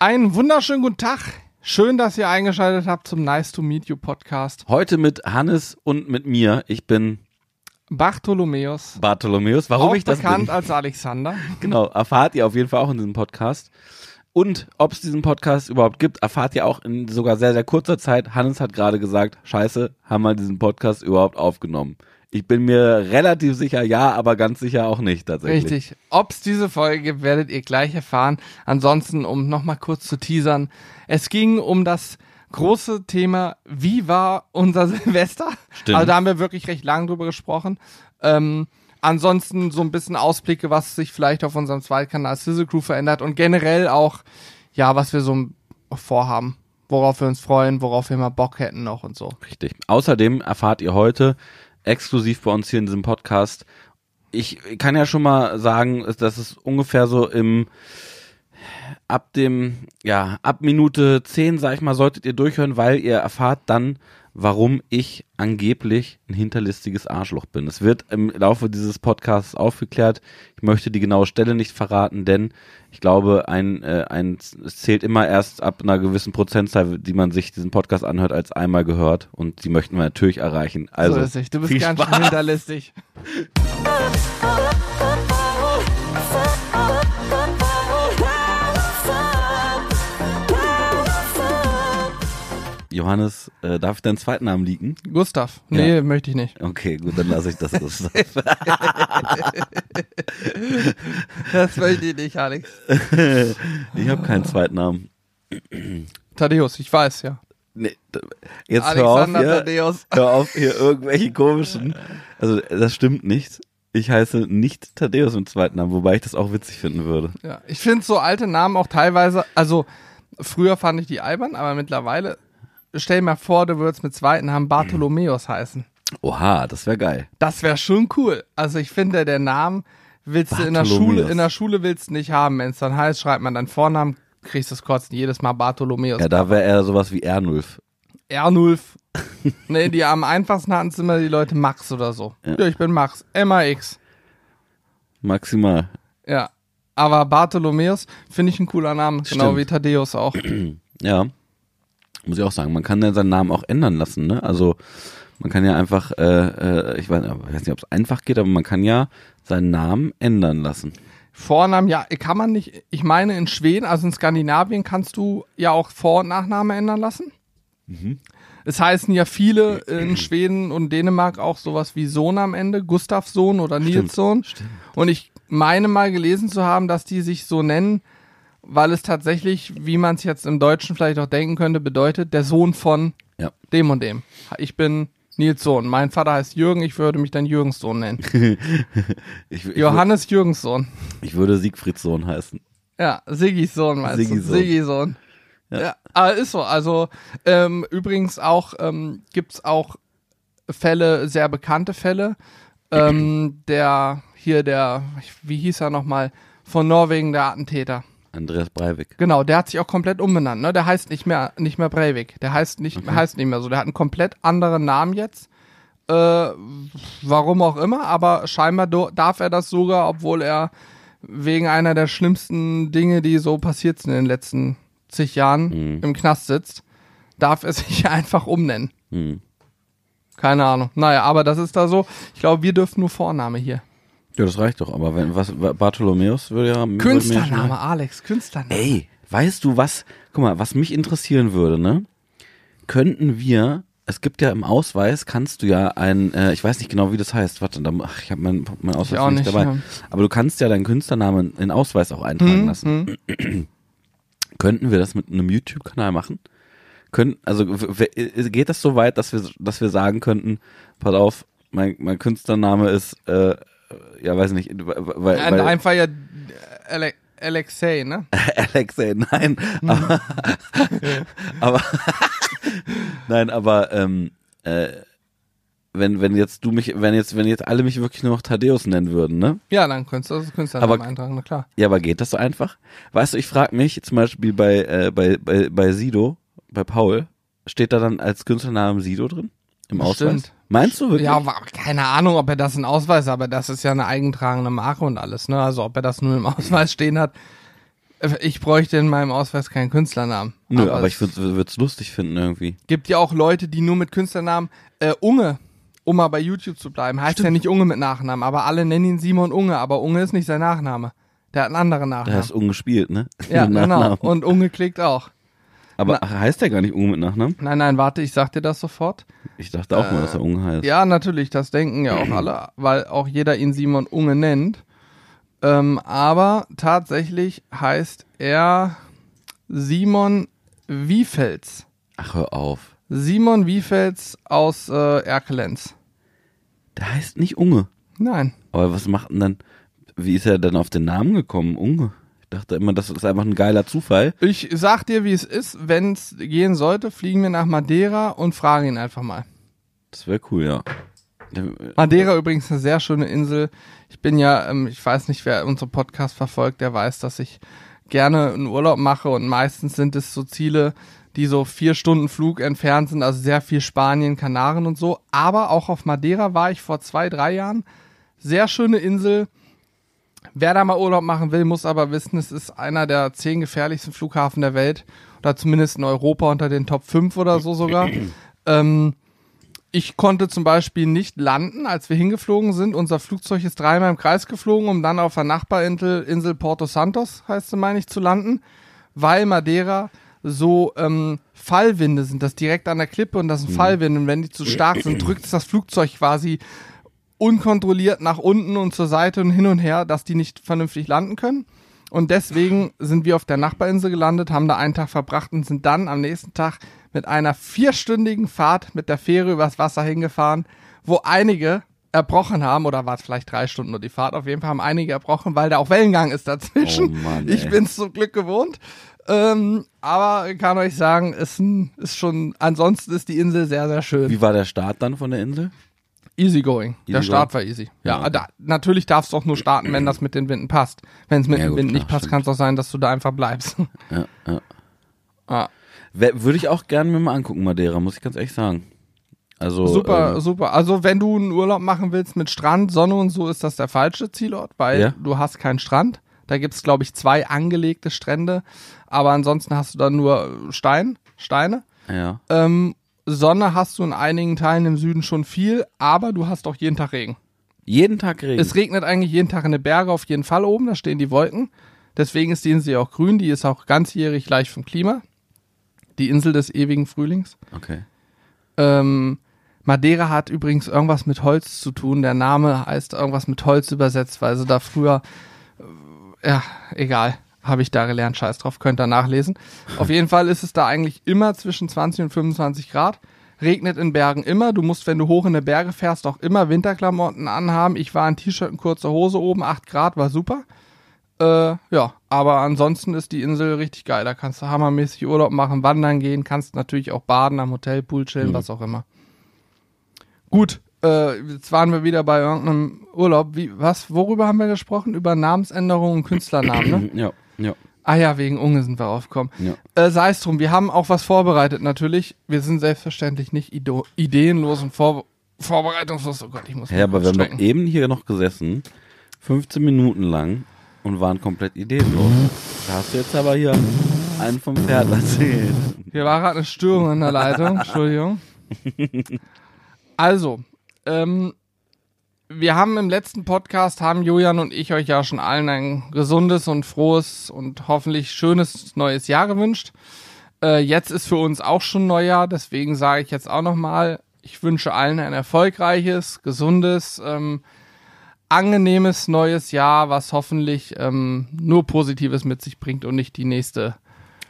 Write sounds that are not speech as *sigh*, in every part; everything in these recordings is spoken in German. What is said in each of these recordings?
Einen wunderschönen guten Tag. Schön, dass ihr eingeschaltet habt zum Nice to Meet You Podcast. Heute mit Hannes und mit mir. Ich bin Bartholomäus. Bartholomäus. Warum auch ich das bekannt bin? als Alexander. *laughs* Genau, erfahrt ihr auf jeden Fall auch in diesem Podcast. Und ob es diesen Podcast überhaupt gibt, erfahrt ihr auch in sogar sehr, sehr kurzer Zeit. Hannes hat gerade gesagt, scheiße, haben wir diesen Podcast überhaupt aufgenommen. Ich bin mir relativ sicher, ja, aber ganz sicher auch nicht tatsächlich. Richtig. Ob es diese Folge gibt, werdet ihr gleich erfahren. Ansonsten, um nochmal kurz zu teasern, es ging um das große Thema, wie war unser *laughs* Silvester? Stimmt. Also da haben wir wirklich recht lang drüber gesprochen. Ähm, ansonsten so ein bisschen Ausblicke, was sich vielleicht auf unserem Zweitkanal Sizzle Crew verändert und generell auch, ja, was wir so vorhaben, worauf wir uns freuen, worauf wir mal Bock hätten noch und so. Richtig. Außerdem erfahrt ihr heute exklusiv bei uns hier in diesem Podcast. Ich kann ja schon mal sagen, dass es ungefähr so im ab dem, ja, ab Minute 10, sag ich mal, solltet ihr durchhören, weil ihr erfahrt dann, warum ich angeblich ein hinterlistiges Arschloch bin. Es wird im Laufe dieses Podcasts aufgeklärt. Ich möchte die genaue Stelle nicht verraten, denn ich glaube, ein, äh, ein, es zählt immer erst ab einer gewissen Prozentzahl, die man sich diesen Podcast anhört, als einmal gehört. Und die möchten wir natürlich erreichen. Also, so ist es. Du bist ganz schön hinterlistig. *laughs* Johannes, äh, darf ich deinen zweiten Namen liegen? Gustav. Nee, möchte ich nicht. Okay, gut, dann lasse ich das. *laughs* das Das möchte ich nicht, Alex. *laughs* ich habe keinen zweiten Namen. Thaddeus, ich weiß, ja. Nee, jetzt hör auf, Alexander hier, Thaddeus. hör auf, hier irgendwelche komischen. Also, das stimmt nicht. Ich heiße nicht Thaddeus im zweiten Namen, wobei ich das auch witzig finden würde. Ja, ich finde so alte Namen auch teilweise, also früher fand ich die albern, aber mittlerweile, stell mal vor, du würdest mit zweiten Namen Bartholomäus heißen. Oha, das wäre geil. Das wäre schon cool. Also ich finde, der Name willst du in der. Schule, in der Schule willst du nicht haben. Wenn es dann heißt, schreibt man deinen Vornamen, kriegst du es kotzen jedes Mal Bartholomäus. Ja, da wäre er sowas wie Ernulf. R0. *laughs* nee, die am einfachsten hatten es immer die Leute Max oder so. Ja, ich bin Max. MAX. Maximal. Ja. Aber Bartholomäus finde ich ein cooler Name. Genau Stimmt. wie Thaddeus auch. Ja. Muss ich auch sagen. Man kann ja seinen Namen auch ändern lassen, ne? Also, man kann ja einfach, äh, äh, ich weiß, ich weiß nicht, ob es einfach geht, aber man kann ja seinen Namen ändern lassen. Vornamen, ja, kann man nicht. Ich meine, in Schweden, also in Skandinavien, kannst du ja auch Vor- und Nachname ändern lassen. Mhm. Es heißen ja viele in Schweden und Dänemark auch sowas wie Sohn am Ende, Gustavs Sohn oder Nils Sohn. Und ich meine mal gelesen zu haben, dass die sich so nennen, weil es tatsächlich, wie man es jetzt im Deutschen vielleicht auch denken könnte, bedeutet, der Sohn von Ja. dem und dem. Ich bin Nils Sohn. Mein Vater heißt Jürgen, ich würde mich dann Jürgens Sohn nennen. *laughs* Ich, ich, Johannes Jürgens Sohn. ich würde Siegfrieds Sohn heißen. Ja, Siggis Sohn meinst Siggis du? Sohn. Sohn. Ja. Ja. aber ist so. Also ähm, übrigens auch ähm, gibt's auch Fälle, sehr bekannte Fälle. Ähm, der hier der, wie hieß er nochmal, von Norwegen der Attentäter. Andreas Breivik. Genau, der hat sich auch komplett umbenannt. Ne? Der heißt nicht mehr nicht mehr Breivik. Der heißt nicht heißt nicht mehr so. Der hat einen komplett anderen Namen jetzt. Äh, warum auch immer, aber scheinbar darf er das sogar, obwohl er wegen einer der schlimmsten Dinge, die so passiert sind in den letzten zig Jahren Mhm. im Knast sitzt, darf er *laughs* sich einfach umnennen. Hm. Keine Ahnung. Naja, aber das ist da so. Ich glaube, wir dürfen nur Vorname hier. Ja, das reicht doch. Aber wenn was Bartholomäus würde ja Künstlername, Alex, Künstlername. Ey, weißt du was? Guck mal, was mich interessieren würde, ne? Könnten wir es gibt ja im Ausweis, kannst du ja ein, äh, ich weiß nicht genau, wie das heißt. Warte, da, ach, ich habe mein, mein Ausweis auch nicht, nicht, dabei. ja. Aber du kannst ja deinen Künstlernamen in Ausweis auch eintragen Hm, lassen. hm. *clears throat* Könnten wir das mit einem YouTube-Kanal machen? Können, also w- geht das so weit, dass wir, dass wir sagen könnten, pass auf, mein, mein Künstlername ist, äh, ja, weiß nicht, weil, weil, Und einfach ja Ale Alexei, ne? *laughs* Alexei, nein, aber, *laughs* aber nein, aber ähm, äh, wenn wenn jetzt du mich, wenn jetzt wenn jetzt alle mich wirklich nur noch Thaddeus nennen würden, ne? Ja, dann könntest du das Künstlernamen Aber- eintragen, na klar. Ja, aber geht das so einfach? Weißt du, ich frage mich zum Beispiel bei äh, bei bei bei Sido, bei Paul, steht da dann als Künstlername Sido drin im Ausweis? Meinst du wirklich? Ja, keine Ahnung, ob er das in Ausweis, aber das ist ja eine eigentragende Marke und alles, ne? Also ob er das nur im Ausweis stehen hat, Ich bräuchte in meinem Ausweis keinen Künstlernamen. Nö, aber, es ich würde es lustig finden irgendwie. gibt ja auch Leute, die nur mit Künstlernamen äh, Unge, um mal bei YouTube zu bleiben, heißt ja nicht Unge mit Nachnamen, aber alle nennen ihn Simon Unge, aber Unge ist nicht sein Nachname. Der hat einen anderen Der Nachnamen. heißt ungespielt, ne? *laughs* ja, genau. Und Unge klickt auch. Aber ach, heißt der gar nicht Unge mit Nachnamen? Nein, nein, warte, ich sag dir das sofort. Ich dachte auch mal, dass er Unge heißt. Äh, Ja, natürlich, das denken ja auch alle, *clears throat* weil auch jeder ihn Simon Unge nennt. Ähm, aber tatsächlich heißt er Simon Wiefels. Ach, hör auf. Simon Wiefels aus äh, Erkelenz. Der heißt nicht Unge. Nein. Aber was macht denn dann, wie ist er denn auf den Namen gekommen? Unge? Ich dachte immer, das ist einfach ein geiler Zufall. Ich sag dir, wie es ist. Wenn es gehen sollte, fliegen wir nach Madeira und fragen ihn einfach mal. Das wäre cool, ja. Madeira übrigens eine sehr schöne Insel. Ich bin ja, ähm, ich weiß nicht, wer unseren Podcast verfolgt, der weiß, dass ich gerne einen Urlaub mache und meistens sind es so Ziele, die so vier Stunden Flug entfernt sind, also sehr viel Spanien, Kanaren und so. Aber auch auf Madeira war ich vor zwei, drei Jahren. Sehr schöne Insel. Wer da mal Urlaub machen will, muss aber wissen, es ist einer der zehn gefährlichsten Flughafen der Welt oder zumindest in Europa unter den Top 5 oder so sogar. *clears throat* ähm, ich konnte zum Beispiel nicht landen, als wir hingeflogen sind. Unser Flugzeug ist dreimal im Kreis geflogen, um dann auf der Nachbarinsel Insel Porto Santos, heißt sie, meine ich, zu landen, weil Madeira so ähm, Fallwinde sind. Das direkt an der Klippe und das sind Fallwinde. Und wenn die zu stark sind, drückt es das Flugzeug quasi unkontrolliert nach unten und zur Seite und hin und her, dass die nicht vernünftig landen können. Und deswegen sind wir auf der Nachbarinsel gelandet, haben da einen Tag verbracht und sind dann am nächsten Tag mit einer vierstündigen Fahrt mit der Fähre übers Wasser hingefahren, wo einige erbrochen haben, oder war es vielleicht drei Stunden nur die Fahrt, auf jeden Fall haben einige erbrochen, weil da auch Wellengang ist dazwischen. Oh Mann, ich ey. bin's zum Glück gewohnt. Ähm, aber ich kann euch sagen, ist, ein, ist schon, ansonsten ist die Insel sehr, sehr schön. Wie war der Start dann von der Insel? Easy going. Der Easy Start going? war easy. Ja, Ja. Da, natürlich darfst du auch nur starten, wenn das mit den Winden passt. Wenn es mit Ja, dem gut, Wind klar, nicht passt, kann es auch sein, dass du da einfach bleibst. Ja, ja. *laughs* ah, Würde ich auch gerne mir mal angucken, Madeira, muss ich ganz ehrlich sagen. Also, super, ähm, super. Also wenn du einen Urlaub machen willst mit Strand, Sonne und so, ist das der falsche Zielort, weil Ja. du hast keinen Strand. Da gibt's glaube ich, zwei angelegte Strände, aber ansonsten hast du dann nur Stein, Steine. ja. Ähm, Sonne hast du in einigen Teilen im Süden schon viel, aber du hast auch jeden Tag Regen. Jeden Tag Regen. Es regnet eigentlich jeden Tag in den Berge auf jeden Fall oben, da stehen die Wolken. Deswegen ist die Insel ja auch grün, die ist auch ganzjährig gleich vom Klima. Die Insel des ewigen Frühlings. okay. Ähm, Madeira hat übrigens irgendwas mit Holz zu tun. Der Name heißt irgendwas mit Holz übersetzt, weil sie da früher, äh, ja, egal, habe ich da gelernt, scheiß drauf, könnt ihr nachlesen. Auf jeden Fall ist es da eigentlich immer zwischen 20 und 25 Grad. Regnet in Bergen immer. Du musst, wenn du hoch in die Berge fährst, auch immer Winterklamotten anhaben. Ich war in T-Shirt und kurzer Hose oben, 8 Grad, war super. Äh, ja, aber ansonsten ist die Insel richtig geil. Da kannst du hammermäßig Urlaub machen, wandern gehen, kannst natürlich auch baden am Hotelpool chillen, was auch immer. Gut, äh, jetzt waren wir wieder bei irgendeinem Urlaub. Wie, was, worüber haben wir gesprochen? Über Namensänderungen und Künstlernamen, ne? Ja, ja. Ah ja, wegen Unge sind wir aufgekommen. Ja. Äh, Sei es drum, wir haben auch was vorbereitet natürlich. Wir sind selbstverständlich nicht ido ideenlos und vor vorbereitungslos. Oh Gott, ich muss Hey, aber wir haben doch eben hier noch gesessen, 15 Minuten lang und waren komplett ideenlos. Da hast du jetzt aber hier einen vom Pferd erzählt. Hier war gerade eine Störung in der Leitung. *laughs* Entschuldigung. Also, ähm, wir haben im letzten Podcast, haben Julian und ich euch ja schon allen ein gesundes und frohes und hoffentlich schönes neues Jahr gewünscht. Äh, jetzt ist für uns auch schon Neujahr, deswegen sage ich jetzt auch nochmal, ich wünsche allen ein erfolgreiches, gesundes, ähm, angenehmes neues Jahr, was hoffentlich ähm, nur Positives mit sich bringt und nicht die nächste.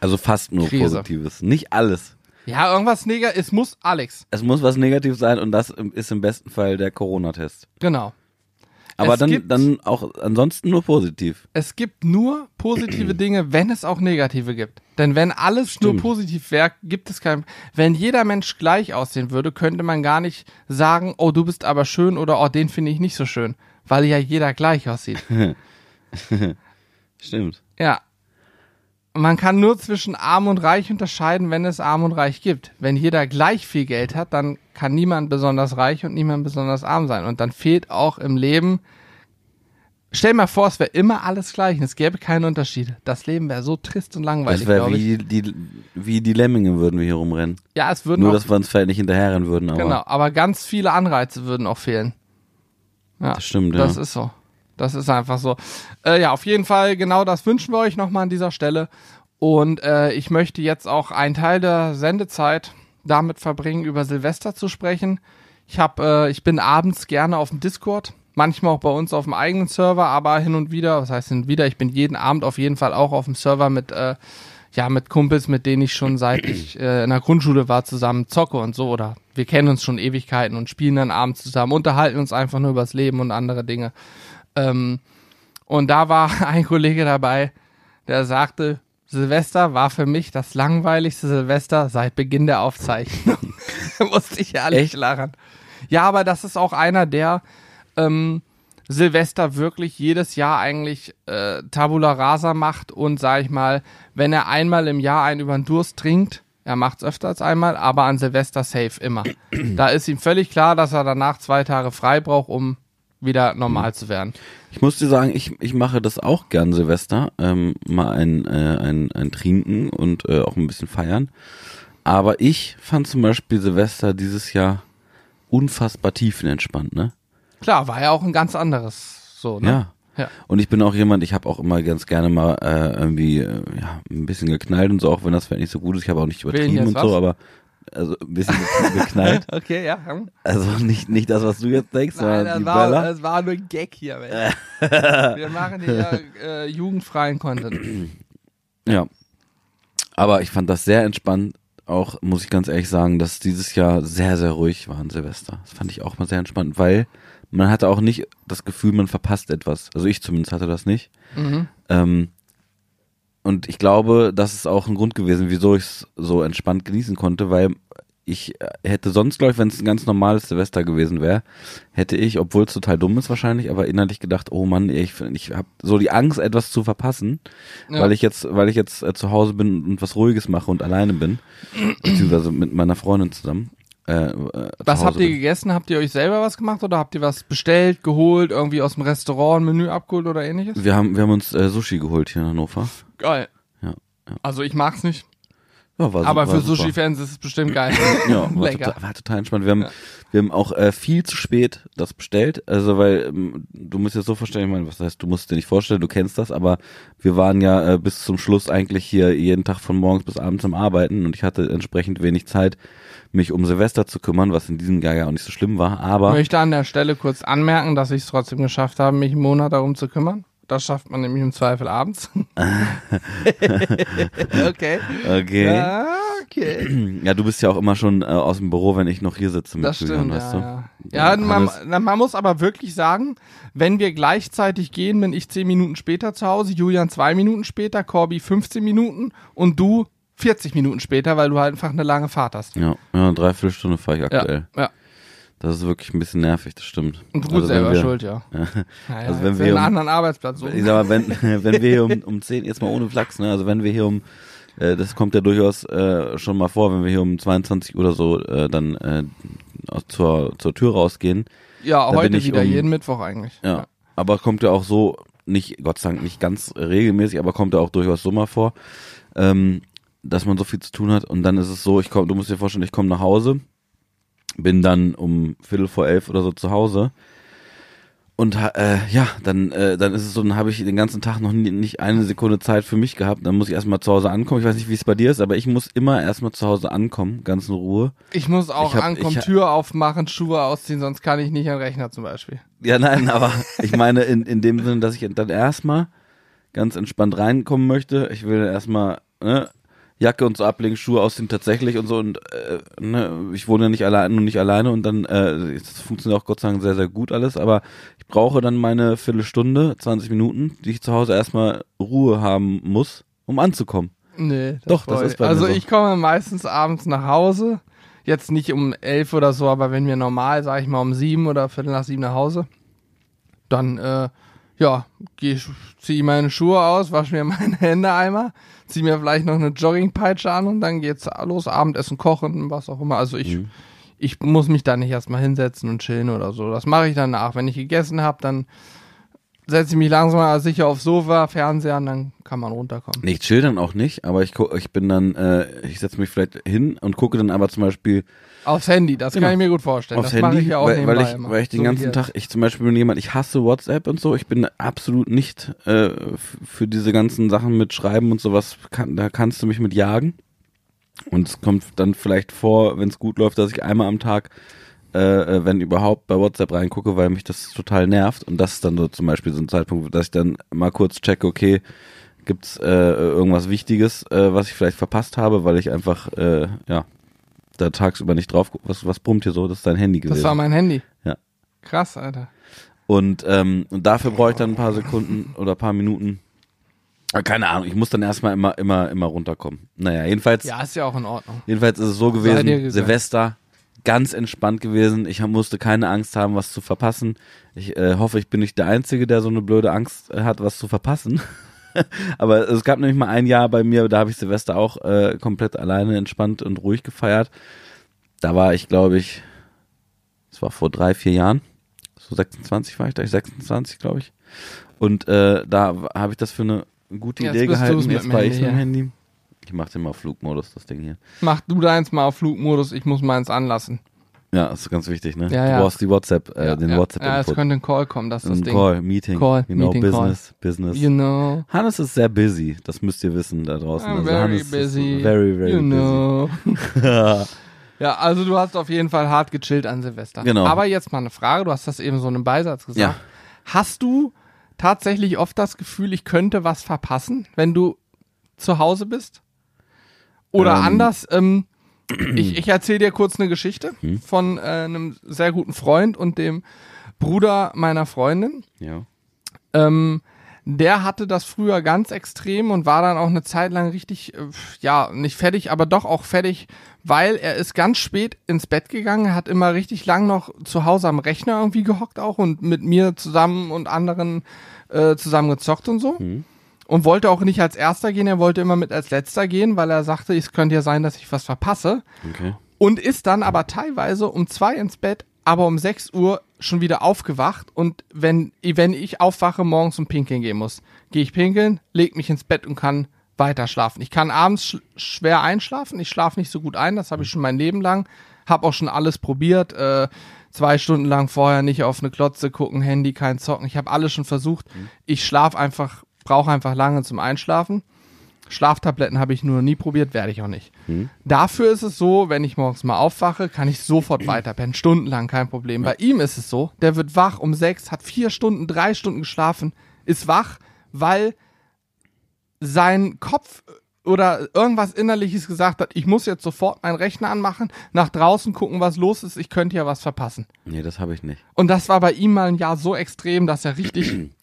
Also fast nur Krise. Positives. Nicht alles. Ja, irgendwas Negatives. Es muss Alex. Es muss was Negatives sein und das ist im besten Fall der Corona-Test. Genau. Aber Es dann, gibt- dann auch ansonsten nur positiv. Es gibt nur positive *clears throat* Dinge, wenn es auch negative gibt. Denn wenn alles nur Stimmt. positiv wäre, gibt es kein. Wenn jeder Mensch gleich aussehen würde, könnte man gar nicht sagen, oh, du bist aber schön oder oh, den finde ich nicht so schön. Weil ja jeder gleich aussieht. *laughs* Stimmt. Ja. Man kann nur zwischen arm und reich unterscheiden, wenn es arm und reich gibt. Wenn jeder gleich viel Geld hat, dann kann niemand besonders reich und niemand besonders arm sein. Und dann fehlt auch im Leben Stell dir mal vor, es wäre immer alles gleich und es gäbe keine Unterschiede. Das Leben wäre so trist und langweilig, Das wäre wie die, wie die Lemminge würden wir hier rumrennen. Ja, es würden Nur, dass wir uns vielleicht nicht hinterherrennen würden, aber genau, aber ganz viele Anreize würden auch fehlen. Ja, das stimmt, ja. Das ist so. Das ist einfach so. Äh, ja, auf jeden Fall, genau das wünschen wir euch nochmal an dieser Stelle. Und äh, ich möchte jetzt auch einen Teil der Sendezeit damit verbringen, über Silvester zu sprechen. Ich hab, äh, ich bin abends gerne auf dem Discord, manchmal auch bei uns auf dem eigenen Server, aber hin und wieder, was heißt hin und wieder, ich bin jeden Abend auf jeden Fall auch auf dem Server mit, äh, ja, mit Kumpels, mit denen ich schon seit ich äh, in der Grundschule war, zusammen zocke und so. Oder wir kennen uns schon Ewigkeiten und spielen dann abends zusammen, unterhalten uns einfach nur übers Leben und andere Dinge. Ähm, und da war *laughs* ein Kollege dabei, der sagte, Silvester war für mich das langweiligste Silvester seit Beginn der Aufzeichnung. *laughs* da musste ich ehrlich Echt? lachen. Ja, aber das ist auch einer, der ähm, Silvester wirklich jedes Jahr eigentlich äh, Tabula Rasa macht und sag ich mal, wenn er einmal im Jahr einen über den Durst trinkt, er macht's öfter als einmal, aber an Silvester safe immer. da ist ihm völlig klar, dass er danach zwei Tage frei braucht, um wieder normal zu werden. Ich muss dir sagen, ich, ich mache das auch gern Silvester, ähm, mal ein, äh, ein, ein Trinken und äh, auch ein bisschen feiern. Aber ich fand zum Beispiel Silvester dieses Jahr unfassbar tiefenentspannt, ne? Klar, war ja auch ein ganz anderes so, ne? Ja. Ja. Und ich bin auch jemand, ich habe auch immer ganz gerne mal äh, irgendwie äh, ja, ein bisschen geknallt und so, auch wenn das vielleicht nicht so gut ist. Ich habe auch nicht übertrieben und so, was? aber also ein bisschen geknallt. *laughs* Okay, ja. hm. Also nicht, nicht das, was du jetzt denkst, Nein, sondern das die war, das war nur ein Gag hier. Mensch. *laughs* Wir machen hier äh, jugendfreien Content. *clears throat* Ja. Aber ich fand das sehr entspannt. Auch, muss ich ganz ehrlich sagen, dass dieses Jahr sehr, sehr ruhig war an Silvester. Das fand ich auch mal sehr entspannt, weil man hatte auch nicht das Gefühl, man verpasst etwas. Also ich zumindest hatte das nicht. Mhm. Ähm, und ich glaube, das ist auch ein Grund gewesen, wieso ich es so entspannt genießen konnte, weil ich äh, hätte sonst, glaube ich, wenn es ein ganz normales Silvester gewesen wäre, hätte ich, obwohl es total dumm ist wahrscheinlich, aber innerlich gedacht, oh Mann, ich, ich habe so die Angst, etwas zu verpassen, Ja. weil ich jetzt, weil ich jetzt äh, zu Hause bin und was Ruhiges mache und alleine bin, beziehungsweise mit meiner Freundin zusammen. Äh, äh, Was zu habt ihr bin. gegessen? Habt ihr euch selber was gemacht oder habt ihr was bestellt, geholt, irgendwie aus dem Restaurant, ein Menü abgeholt oder ähnliches? Wir haben, wir haben uns äh, Sushi geholt hier in Hannover. Geil. Ja, ja. Also ich mag's nicht, Ja, war, aber war für super. Sushi-Fans ist es bestimmt geil. *laughs* Ja, war Lecker. total, war total entspannt. Wir haben, Ja. wir haben auch äh, viel zu spät das bestellt. Also weil ähm, du musst dir das so vorstellen, ich meine, was heißt, du musst dir nicht vorstellen, du kennst das, aber wir waren ja äh, bis zum Schluss eigentlich hier jeden Tag von morgens bis abends am Arbeiten und ich hatte entsprechend wenig Zeit, mich um Silvester zu kümmern, was in diesem Jahr ja auch nicht so schlimm war. Ich Aber möchte an der Stelle kurz anmerken, dass ich es trotzdem geschafft habe, mich einen Monat darum zu kümmern. Das schafft man nämlich im Zweifel abends. *laughs* okay. okay. Ja. Ja, okay. du bist ja auch immer schon äh, aus dem Büro, wenn ich noch hier sitze mit Das Julian, stimmt, weißt ja, du? ja. Ja, man, na, man muss aber wirklich sagen, wenn wir gleichzeitig gehen, bin ich 10 Minuten später zu Hause, Julian 2 Minuten später, Corby 15 Minuten und du 40 Minuten später, weil du halt einfach eine lange Fahrt hast. Ja, ja, dreiviertel Stunde fahre ich aktuell. Ja, ja. Das ist wirklich ein bisschen nervig, das stimmt. Und du Also selber wir- schuld, ja. *laughs* Ja. Naja, Also wenn wir einen um- anderen Arbeitsplatz suchen. Ich sag mal, wenn, *laughs* *laughs* wenn wir hier um, um 10, jetzt mal ohne Flachs, ne, also wenn wir hier um, äh, das kommt ja durchaus äh, schon mal vor, wenn wir hier um 22 oder so äh, dann äh, zur, zur Tür rausgehen. Ja, heute wieder, um- jeden Mittwoch eigentlich. Ja. Aber kommt ja auch so, nicht, Gott sei Dank nicht ganz regelmäßig, aber kommt ja auch durchaus so mal vor, ähm, dass man so viel zu tun hat. Und dann ist es so, ich komm, du musst dir vorstellen, ich komme nach Hause, bin dann um Viertel vor elf oder so zu Hause. Und äh, ja, dann, äh, dann ist es so, dann habe ich den ganzen Tag noch nie, nicht eine Sekunde Zeit für mich gehabt. Dann muss ich erstmal zu Hause ankommen. Ich weiß nicht, wie es bei dir ist, aber ich muss immer erstmal zu Hause ankommen, ganz in Ruhe. Ich muss auch Ich hab- ankommen, ich Tür aufmachen, Schuhe ausziehen, sonst kann ich nicht an den Rechner zum Beispiel. Ja, nein, aber ich meine in, in dem Sinne, dass ich dann erstmal ganz entspannt reinkommen möchte. Ich will erstmal ne, Jacke und so ablegen, Schuhe ausziehen tatsächlich und so und äh, ne, ich wohne ja nicht allein nur nicht alleine und dann äh, das funktioniert auch Gott sei Dank sehr, sehr gut alles, aber ich brauche dann meine Viertelstunde, 20 Minuten, die ich zu Hause erstmal Ruhe haben muss, um anzukommen. Nee, Doch, das ist bei mir Also so. ich komme meistens abends nach Hause. Jetzt nicht um elf oder so, aber wenn wir normal, sage ich mal, um sieben oder viertel nach sieben nach Hause, dann, äh, ja, ziehe ich meine Schuhe aus, wasche mir *laughs* meine Hände einmal, ziehe mir vielleicht noch eine Joggingpeitsche an und dann geht's los, Abendessen kochen, was auch immer. Also ich, Mhm. ich muss mich da nicht erstmal hinsetzen und chillen oder so. Das mache ich danach. Wenn ich gegessen habe, dann setze ich mich langsam mal sicher aufs Sofa, Fernseher und dann kann man runterkommen. Nee, ich chill dann auch nicht, aber ich, ich bin dann, äh, ich setze mich vielleicht hin und gucke dann aber zum Beispiel Aufs Handy, das Genau. kann ich mir gut vorstellen. aufs das Handy, ich ja auch weil, weil, ich, weil ich den So ganzen. Tag, ich zum Beispiel bin jemand, ich hasse WhatsApp und so, ich bin absolut nicht äh, für diese ganzen Sachen mit Schreiben und sowas, kann, da kannst du mich mit jagen. Und es kommt dann vielleicht vor, wenn es gut läuft, dass ich einmal am Tag, äh, äh, wenn überhaupt, bei WhatsApp reingucke, weil mich das total nervt. Und das ist dann so zum Beispiel so ein Zeitpunkt, dass ich dann mal kurz checke, okay, gibt's äh, irgendwas Wichtiges, äh, was ich vielleicht verpasst habe, weil ich einfach, äh, ja, da tagsüber nicht drauf. Was, was brummt hier so? Das ist dein Handy gewesen. Das war mein Handy. Ja. Krass, Alter. Und, ähm, und dafür brauche ich dann ein paar Sekunden oder ein paar Minuten. Aber keine Ahnung, ich muss dann erstmal immer, immer, immer runterkommen. Naja, jedenfalls, Ja, ist ja auch in Ordnung. jedenfalls ist es so gewesen. Silvester, ganz entspannt gewesen. Ich musste keine Angst haben, was zu verpassen. Ich äh, hoffe, ich bin nicht der Einzige, der so eine blöde Angst äh, hat, was zu verpassen. *laughs* *laughs* Aber es gab nämlich mal ein Jahr bei mir, da habe ich Silvester auch äh, komplett alleine entspannt und ruhig gefeiert. Da war ich, glaube ich, es war vor drei, vier Jahren, so 26 war ich da, ich 26, glaube ich. Und äh, da habe ich das für eine gute Jetzt Idee du's gehalten. Jetzt war ich mit dem ja. Handy. Ich mache den mal auf Flugmodus, das Ding hier. Mach du deins mal auf Flugmodus, ich muss meins anlassen. Ja, das ist ganz wichtig, ne? Ja, du ja. brauchst die WhatsApp, äh, ja, den. WhatsApp Ja, es Input. könnte ein Call kommen, das ist das Ein Ding. Call, Meeting, Call, you know, Meeting, Business, Business. You know. Hannes ist sehr busy, das müsst ihr wissen da draußen. I'm also very Hannes busy. ist very, very you know. busy. *laughs* Ja, also du hast auf jeden Fall hart gechillt an Silvester. Genau. Aber jetzt mal eine Frage, du hast das eben so in einem Beisatz gesagt. Ja. Hast du tatsächlich oft das Gefühl, ich könnte was verpassen, wenn du zu Hause bist? Oder Ähm. anders, ähm, ich, ich erzähle dir kurz eine Geschichte Hm. von äh, einem sehr guten Freund und dem Bruder meiner Freundin. ja. Ähm, der hatte das früher ganz extrem und war dann auch eine Zeit lang richtig, äh, ja, nicht fertig, aber doch auch fertig, weil er ist ganz spät ins Bett gegangen, hat immer richtig lang noch zu Hause am Rechner irgendwie gehockt auch und mit mir zusammen und anderen äh, zusammen gezockt und so. Mhm. Und wollte auch nicht als erster gehen, er wollte immer mit als letzter gehen, weil er sagte, es könnte ja sein, dass ich was verpasse Okay. und ist dann aber teilweise um zwei ins Bett, aber um 6 Uhr schon wieder aufgewacht und wenn, wenn ich aufwache, morgens um pinkeln gehen muss, gehe ich pinkeln, leg mich ins Bett und kann weiter schlafen. Ich kann abends sch schwer einschlafen, ich schlafe nicht so gut ein, das habe ich schon mein Leben lang, habe auch schon alles probiert, äh, zwei Stunden lang vorher nicht auf eine Klotze gucken, Handy, kein Zocken, ich habe alles schon versucht. Ich schlafe einfach, brauche einfach lange zum Einschlafen. Schlaftabletten habe ich nur nie probiert, werde ich auch nicht. Dafür ist es so, wenn ich morgens mal aufwache, kann ich sofort *clears throat* weiterpennen, stundenlang, kein Problem. Bei ihm ist es so, der wird wach um sechs, hat vier Stunden, drei Stunden geschlafen, ist wach, weil sein Kopf oder irgendwas Innerliches gesagt hat, ich muss jetzt sofort meinen Rechner anmachen, nach draußen gucken, was los ist, ich könnte ja was verpassen. Nee, das habe ich nicht. Und das war bei ihm mal ein Jahr so extrem, dass er richtig *clears throat*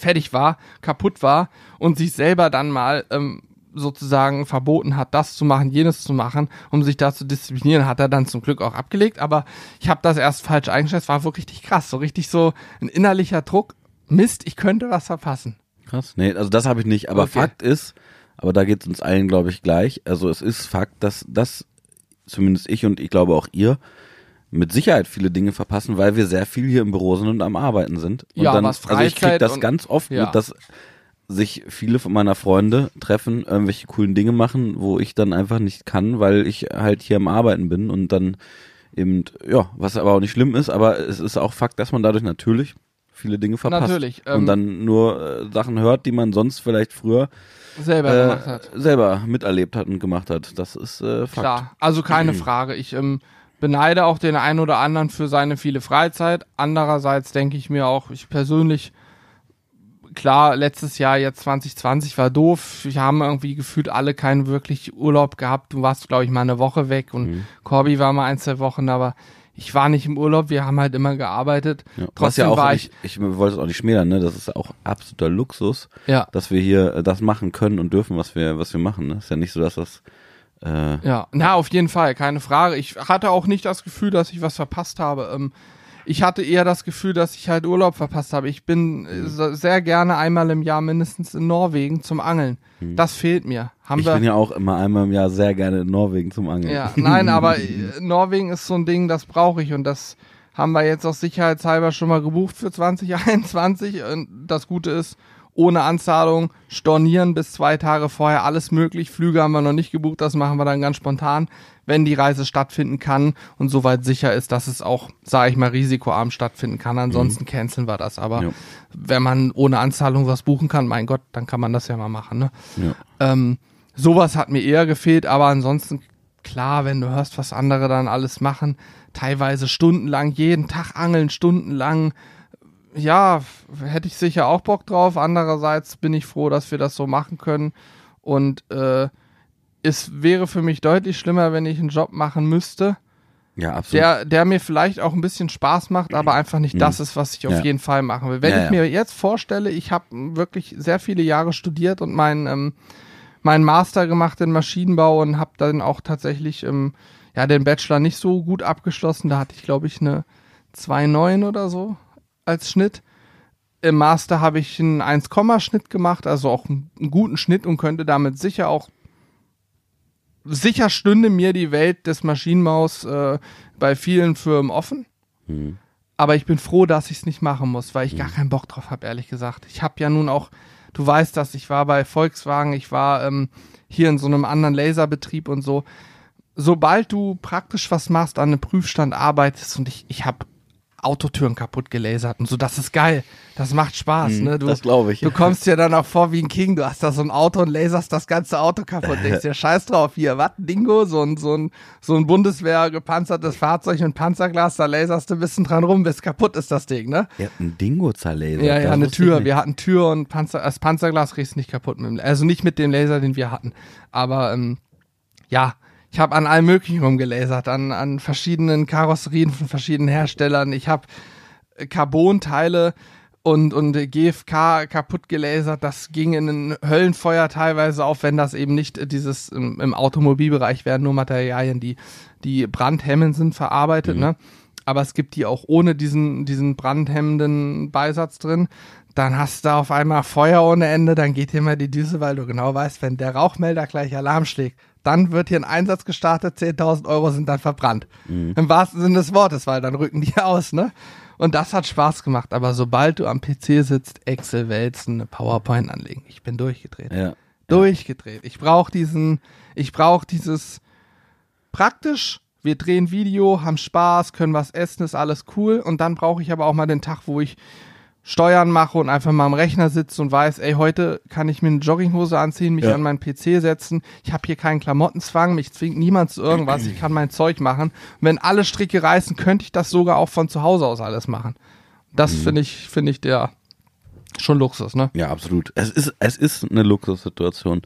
fertig war, kaputt war und sich selber dann mal ähm, sozusagen verboten hat, das zu machen, jenes zu machen, um sich da zu disziplinieren, hat er dann zum Glück auch abgelegt. Aber ich habe das erst falsch eingeschätzt, war wirklich richtig krass, so richtig so ein innerlicher Druck. Mist, ich könnte was verpassen. Krass. Nee, also das habe ich nicht. Aber Okay. Fakt ist, aber da geht es uns allen, glaube ich, gleich. Also es ist Fakt, dass das, zumindest ich und ich glaube auch ihr, mit Sicherheit viele Dinge verpassen, weil wir sehr viel hier im Büro sind und am Arbeiten sind. Und Ja, dann, was also ich krieg Freizeit das und- ganz oft ja. mit, dass sich viele von meiner Freunde treffen, irgendwelche coolen Dinge machen, wo ich dann einfach nicht kann, weil ich halt hier am Arbeiten bin und dann eben, ja, was aber auch nicht schlimm ist, aber es ist auch Fakt, dass man dadurch natürlich viele Dinge verpasst. Natürlich, ähm, und dann nur äh, Sachen hört, die man sonst vielleicht früher Selber äh, gemacht hat. selber miterlebt hat und gemacht hat. Das ist äh, Fakt. Klar, also keine Frage. Ich ähm, beneide auch den einen oder anderen für seine viele Freizeit. Andererseits denke ich mir auch, ich persönlich, klar, letztes Jahr jetzt 2020 war doof. Wir haben irgendwie gefühlt alle keinen wirklich Urlaub gehabt. Du warst, glaube ich, mal eine Woche weg und Mhm. Corby war mal ein, zwei Wochen, aber ich war nicht im Urlaub. Wir haben halt immer gearbeitet. Ja. Was Trotzdem ja auch war nicht, ich, wollte es auch nicht schmälern, ne? Das ist auch absoluter Luxus, Ja. dass wir hier äh, das machen können und dürfen, was wir, was wir machen. Ne? Ist ja nicht so, dass das äh, Ja, na, auf jeden Fall, keine Frage. Ich hatte auch nicht das Gefühl, dass ich was verpasst habe. Ähm, ich hatte eher das Gefühl, dass ich halt Urlaub verpasst habe. Ich bin äh, se- sehr gerne einmal im Jahr mindestens in Norwegen zum Angeln. Das fehlt mir. Haben ich wir bin ja auch immer einmal im Jahr sehr gerne in Norwegen zum Angeln. ja, nein, *laughs* aber äh, Norwegen ist so ein Ding, das brauche ich und das haben wir jetzt auch sicherheitshalber schon mal gebucht für *laughs* 2021. Und das Gute ist, ohne Anzahlung, stornieren bis zwei Tage vorher, alles möglich. Flüge haben wir noch nicht gebucht, das machen wir dann ganz spontan, wenn die Reise stattfinden kann und soweit sicher ist, dass es auch, sage ich mal, risikoarm stattfinden kann. Ansonsten mhm. canceln wir das. Aber ja. wenn man ohne Anzahlung was buchen kann, mein Gott, dann kann man das ja mal machen. Ne? Ja. Ähm, sowas hat mir eher gefehlt, aber ansonsten klar, wenn du hörst, was andere dann alles machen, teilweise stundenlang, jeden Tag angeln, stundenlang, ja, hätte ich sicher auch Bock drauf. Andererseits bin ich froh, dass wir das so machen können. Und äh, es wäre für mich deutlich schlimmer, wenn ich einen Job machen müsste. Ja, absolut. Der, der mir vielleicht auch ein bisschen Spaß macht, aber *clears throat* einfach nicht mhm. das ist, was ich auf ja. jeden Fall machen will. Wenn ja, ich mir jetzt vorstelle, ich habe wirklich sehr viele Jahre studiert und meinen ähm, mein Master gemacht in Maschinenbau und habe dann auch tatsächlich ähm, ja, den Bachelor nicht so gut abgeschlossen. Da hatte ich, glaube ich, eine 2,9 oder so als Schnitt. Im Master habe ich einen 1, Schnitt gemacht, also auch einen, guten Schnitt und könnte damit sicher auch sicher stünde mir die Welt des Maschinenbaus äh, bei vielen Firmen offen. Mhm. Aber ich bin froh, dass ich es nicht machen muss, weil ich mhm. gar keinen Bock drauf habe, ehrlich gesagt. Ich habe ja nun auch, du weißt das, ich war bei Volkswagen, ich war ähm, hier in so einem anderen Laserbetrieb und so. Sobald du praktisch was machst, an einem Prüfstand arbeitest und ich, ich habe Autotüren kaputt gelasert und so. Das ist geil. Das macht Spaß. Mm, ne? du, das glaube ich. Du kommst ja dann auch vor wie ein King. Du hast da so ein Auto und laserst das ganze Auto kaputt. *laughs* Denkst dir, scheiß drauf hier. Was? Dingo? So ein, so ein, so ein Bundeswehr gepanzertes Fahrzeug mit Panzerglas. Da laserst du ein bisschen dran rum, bis kaputt ist das Ding, ne? Ihr habt ein Dingo zerlasert. Ja, ja, eine Tür. Wir hatten Tür und Panzer, das Panzerglas kriegst du nicht kaputt mit dem, also nicht mit dem Laser, den wir hatten. Aber, ähm, ja, ich habe an allem Möglichen rumgelasert, an, an verschiedenen Karosserien von verschiedenen Herstellern. Ich habe äh, Carbon-Teile und, und GFK kaputt gelasert. Das ging in ein Höllenfeuer teilweise auf, wenn das eben nicht dieses im, im Automobilbereich werden nur Materialien, die, die brandhemmend sind, verarbeitet, mhm. ne? Aber es gibt die auch ohne diesen, diesen brandhemmenden Beisatz drin. Dann hast du auf einmal Feuer ohne Ende, dann geht dir mal die Düse, weil du genau weißt, wenn der Rauchmelder gleich Alarm schlägt, dann wird hier ein Einsatz gestartet, 10.000 Euro sind dann verbrannt. Mhm. Im wahrsten Sinne des Wortes, weil dann rücken die *laughs* aus, ne? Und das hat Spaß gemacht, aber sobald du am PC sitzt, Excel wälzen, eine PowerPoint anlegen, ich bin durchgedreht. Ja. Durchgedreht. Ich brauche diesen, ich brauche dieses praktisch, wir drehen Video, haben Spaß, können was essen, ist alles cool und dann brauche ich aber auch mal den Tag, wo ich Steuern mache und einfach mal am Rechner sitze und weiß, ey, heute kann ich mir eine Jogginghose anziehen, mich ja. an meinen PC setzen. Ich habe hier keinen Klamottenzwang, mich zwingt niemand zu irgendwas, ich kann mein Zeug machen. Und wenn alle Stricke reißen, könnte ich das sogar auch von zu Hause aus alles machen. Das mhm. finde ich, finde ich der schon Luxus, ne? Ja, absolut. Es ist, es ist eine Luxussituation.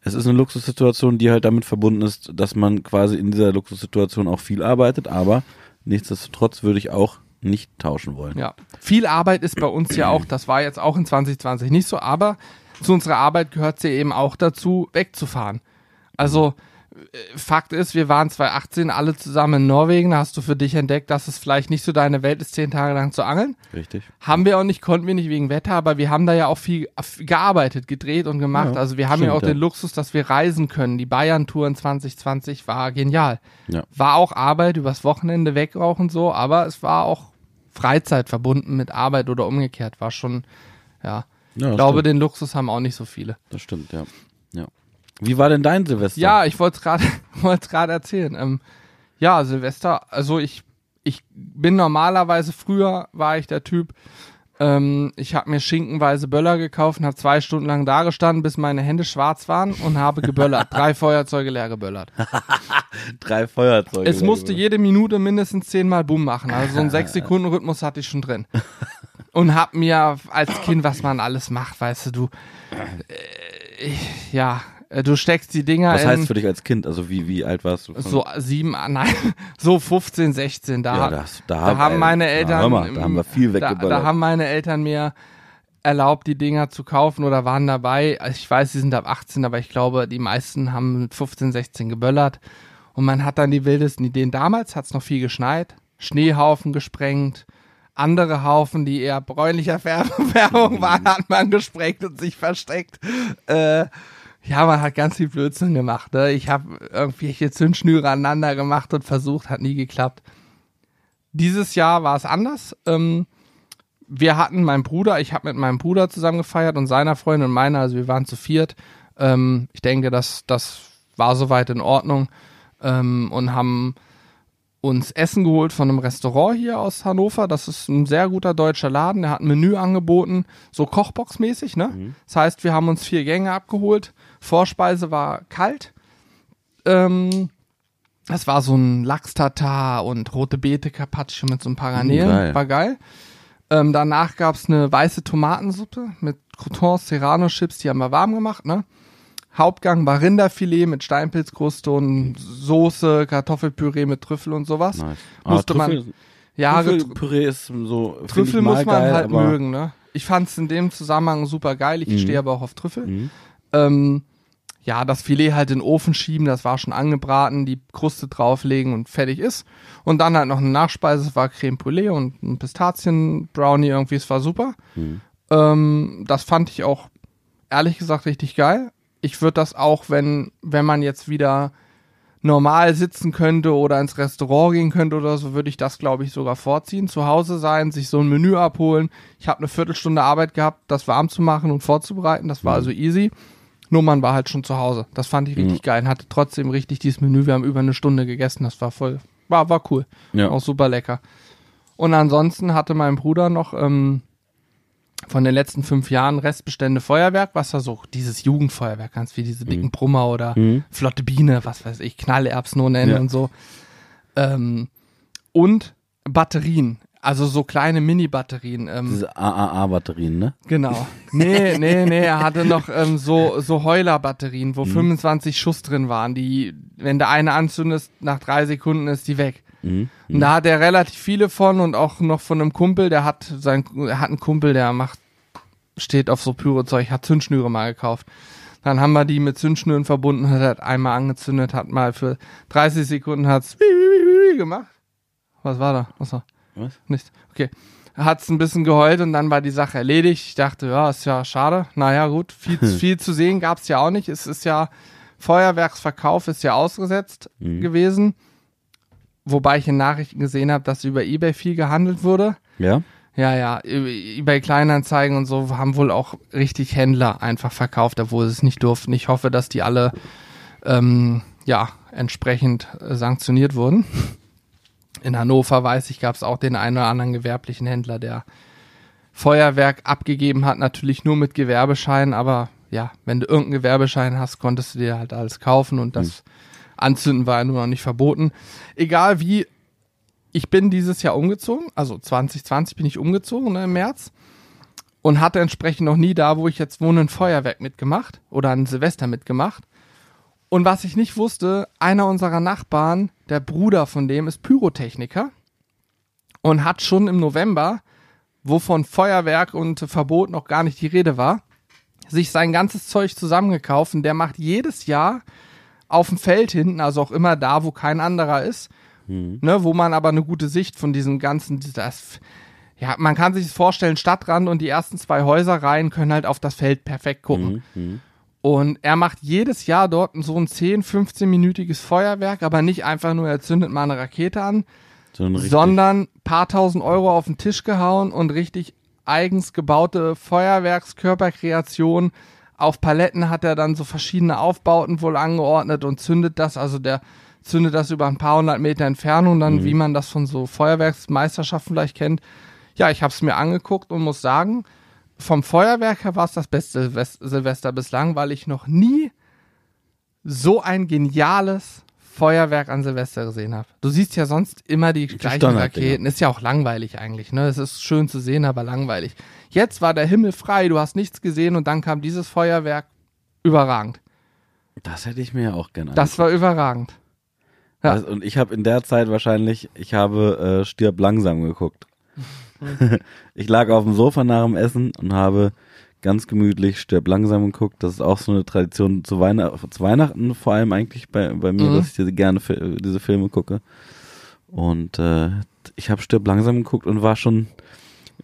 Es ist eine Luxussituation, die halt damit verbunden ist, dass man quasi in dieser Luxussituation auch viel arbeitet, aber nichtsdestotrotz würde ich auch nicht tauschen wollen. Ja, viel Arbeit ist bei uns ja auch, das war jetzt auch in 2020 nicht so, aber zu unserer Arbeit gehört ja eben auch dazu, wegzufahren. Also Fakt ist, wir waren 2018 alle zusammen in Norwegen. Da hast du für dich entdeckt, dass es vielleicht nicht so deine Welt ist, zehn Tage lang zu angeln. Richtig. Haben wir auch nicht, konnten wir nicht wegen Wetter, aber wir haben da ja auch viel gearbeitet, gedreht und gemacht. Ja, also wir haben ja auch ja. den Luxus, dass wir reisen können. Die Bayern-Tour in 2020 war genial. Ja. War auch Arbeit, übers Wochenende wegrauchen so, aber es war auch Freizeit verbunden mit Arbeit oder umgekehrt. War schon, ja. ich glaube, stimmt. den Luxus haben auch nicht so viele. Das stimmt, ja. ja. Wie war denn dein Silvester? Ja, ich wollte es gerade *laughs* wollte gerade erzählen. Ähm, ja, Silvester, also ich ich bin normalerweise früher war ich der Typ. Ähm, ich habe mir schinkenweise Böller gekauft und habe zwei Stunden lang da gestanden, bis meine Hände schwarz waren und habe geböllert. *laughs* Drei Feuerzeuge leer geböllert. *laughs* Drei Feuerzeuge. Es musste jede Minute mindestens zehnmal Bumm machen. Also so einen sechs Sekunden Rhythmus hatte ich schon drin. Und hab mir als Kind, was man alles macht, weißt du, du, äh, ja, äh, du steckst die Dinger Was heißt für dich als Kind? Also wie, wie alt warst du? So sieben, ah, nein, *laughs* so 15, 16. Da, ja, das, da, da haben meine Eltern, na, mal, da haben wir viel weggeballert. Da, da haben meine Eltern mir erlaubt, die Dinger zu kaufen oder waren dabei. Also ich weiß, sie sind ab 18, aber ich glaube, die meisten haben mit 15, 16 geböllert. Und man hat dann die wildesten Ideen. Damals hat es noch viel geschneit, Schneehaufen gesprengt, andere Haufen, die eher bräunlicher *laughs* Färbung waren, hat man gesprengt und sich versteckt. Äh, ja, man hat ganz viel Blödsinn gemacht. Ne? Ich habe irgendwelche Zündschnüre aneinander gemacht und versucht, hat nie geklappt. dieses Jahr war es anders. Ähm, wir hatten meinen Bruder, ich habe mit meinem Bruder zusammen gefeiert und seiner Freundin und meiner, also wir waren zu viert. Ähm, ich denke, das, das war soweit in Ordnung ähm, und haben uns Essen geholt von einem Restaurant hier aus Hannover. Das ist ein sehr guter deutscher Laden. Der hat ein Menü angeboten, so Kochbox-mäßig. Ne? Mhm. Das heißt, wir haben uns vier Gänge abgeholt. Vorspeise war kalt. Ähm, das war so ein Lachs-Tatar und rote Beete Carpaccio mit so ein paar Garnelen. Geil. War geil. Ähm, danach gab's eine weiße Tomatensuppe mit Croutons, Serrano-Chips, die haben wir warm gemacht, ne? Hauptgang war Rinderfilet mit Steinpilzkruste und Soße, Kartoffelpüree mit Trüffel und sowas. Nice. Musste man- Trüffel, Ja, Trüffel, Trüffelpüree ist so. Trüffel muss man geil, halt mögen, ne? Ich fand's in dem Zusammenhang super geil. Ich Mhm. stehe aber auch auf Trüffel. Mhm. Ähm, ja, das Filet halt in den Ofen schieben, das war schon angebraten, die Kruste drauflegen und fertig ist. Und dann halt noch eine Nachspeise, das war Creme Brûlée und ein Pistazien-Brownie irgendwie, es war super. Mhm. Ähm, das fand ich auch, ehrlich gesagt, richtig geil. Ich würde das auch, wenn, wenn man jetzt wieder normal sitzen könnte oder ins Restaurant gehen könnte oder so, würde ich das, glaube ich, sogar vorziehen. Zu Hause sein, sich so ein Menü abholen. Ich habe eine Viertelstunde Arbeit gehabt, das warm zu machen und vorzubereiten. Das war Mhm. also easy. Nur man war halt schon zu Hause. Das fand ich richtig Mhm. geil und hatte trotzdem richtig dieses Menü. Wir haben über eine Stunde gegessen. Das war voll, war, war cool. Ja. Auch super lecker. Und ansonsten hatte mein Bruder noch ähm, von den letzten fünf Jahren Restbestände Feuerwerk, was da so dieses Jugendfeuerwerk, ganz wie diese dicken Brummer oder Mhm. Flotte Biene, was weiß ich, Knallerbsen ohne Ende Ja. und so. Ähm, und Batterien, also so kleine Mini-Batterien. Ähm, Diese AAA-Batterien, ne? Genau. *laughs* Nee, nee, nee, er hatte noch ähm, so, so Heuler-Batterien, Mhm. wo 25 Schuss drin waren, die, wenn der eine anzündest, nach drei Sekunden ist die weg. Mhm. Und da hat er relativ viele von und auch noch von einem Kumpel, der hat sein, er hat einen Kumpel, der macht, steht auf so Pyrozeug, hat Zündschnüre mal gekauft. Dann haben wir die mit Zündschnüren verbunden, hat einmal angezündet, hat mal für 30 Sekunden hat's gemacht. Was war da? Achso. Was? Nichts. Okay. Hat's ein bisschen geheult und dann war die Sache erledigt. Ich dachte, ja, ist ja schade. Naja, gut, viel, *laughs* viel zu sehen gab's ja auch nicht. Es ist ja, Feuerwerksverkauf ist ja ausgesetzt Mhm. gewesen. Wobei ich in Nachrichten gesehen habe, dass über Ebay viel gehandelt wurde. Ja? Ja, ja, eBay Kleinanzeigen und so haben wohl auch richtig Händler einfach verkauft, obwohl sie es nicht durften. Ich hoffe, dass die alle ähm, ja entsprechend äh, sanktioniert wurden. In Hannover weiß ich, gab es auch den einen oder anderen gewerblichen Händler, der Feuerwerk abgegeben hat, natürlich nur mit Gewerbeschein, aber ja, wenn du irgendeinen Gewerbeschein hast, konntest du dir halt alles kaufen und das Anzünden war ja nur noch nicht verboten. Egal wie, ich bin dieses Jahr umgezogen, also 2020 bin ich umgezogen ne, im März und hatte entsprechend noch nie da, wo ich jetzt wohne, ein Feuerwerk mitgemacht oder ein Silvester mitgemacht. Und was ich nicht wusste, einer unserer Nachbarn, der Bruder von dem, ist Pyrotechniker und hat schon im November, wo von Feuerwerk und Verbot noch gar nicht die Rede war, sich sein ganzes Zeug zusammengekauft und der macht jedes Jahr auf dem Feld hinten, also auch immer da, wo kein anderer ist, Mhm. ne, wo man aber eine gute Sicht von diesem ganzen, das, ja, man kann sich das vorstellen, Stadtrand und die ersten zwei Häuserreihen können halt auf das Feld perfekt gucken. Mhm. Mhm. Und er macht jedes Jahr dort so ein 10, 15-minütiges Feuerwerk, aber nicht einfach nur, er zündet mal eine Rakete an, So ein sondern paar tausend Euro auf den Tisch gehauen und richtig eigens gebaute Feuerwerkskörperkreation. Auf Paletten hat er dann so verschiedene Aufbauten wohl angeordnet und zündet das, also der zündet das über ein paar hundert Meter Entfernung, dann Mhm. wie man das von so Feuerwerksmeisterschaften vielleicht kennt. Ja, ich habe es mir angeguckt und muss sagen, vom Feuerwerk her war es das beste Silvest- Silvester bislang, weil ich noch nie so ein geniales Feuerwerk an Silvester gesehen habe. Du siehst ja sonst immer die gleichen Standarddinger. Raketen. Ist ja auch langweilig eigentlich, ne? Es ist schön zu sehen, aber langweilig. Jetzt war der Himmel frei, du hast nichts gesehen und dann kam dieses Feuerwerk überragend. Das hätte ich mir ja auch gerne Das war überragend. ja. Also, und ich habe in der Zeit wahrscheinlich, ich habe äh, Stirb langsam geguckt. *laughs* ich lag auf dem Sofa nach dem Essen und habe ganz gemütlich Stirb langsam geguckt. Das ist auch so eine Tradition zu, Weihn zu Weihnachten vor allem eigentlich bei, bei mir, Mhm. dass ich diese, gerne diese Filme gucke. Und äh, ich habe Stirb langsam geguckt und war schon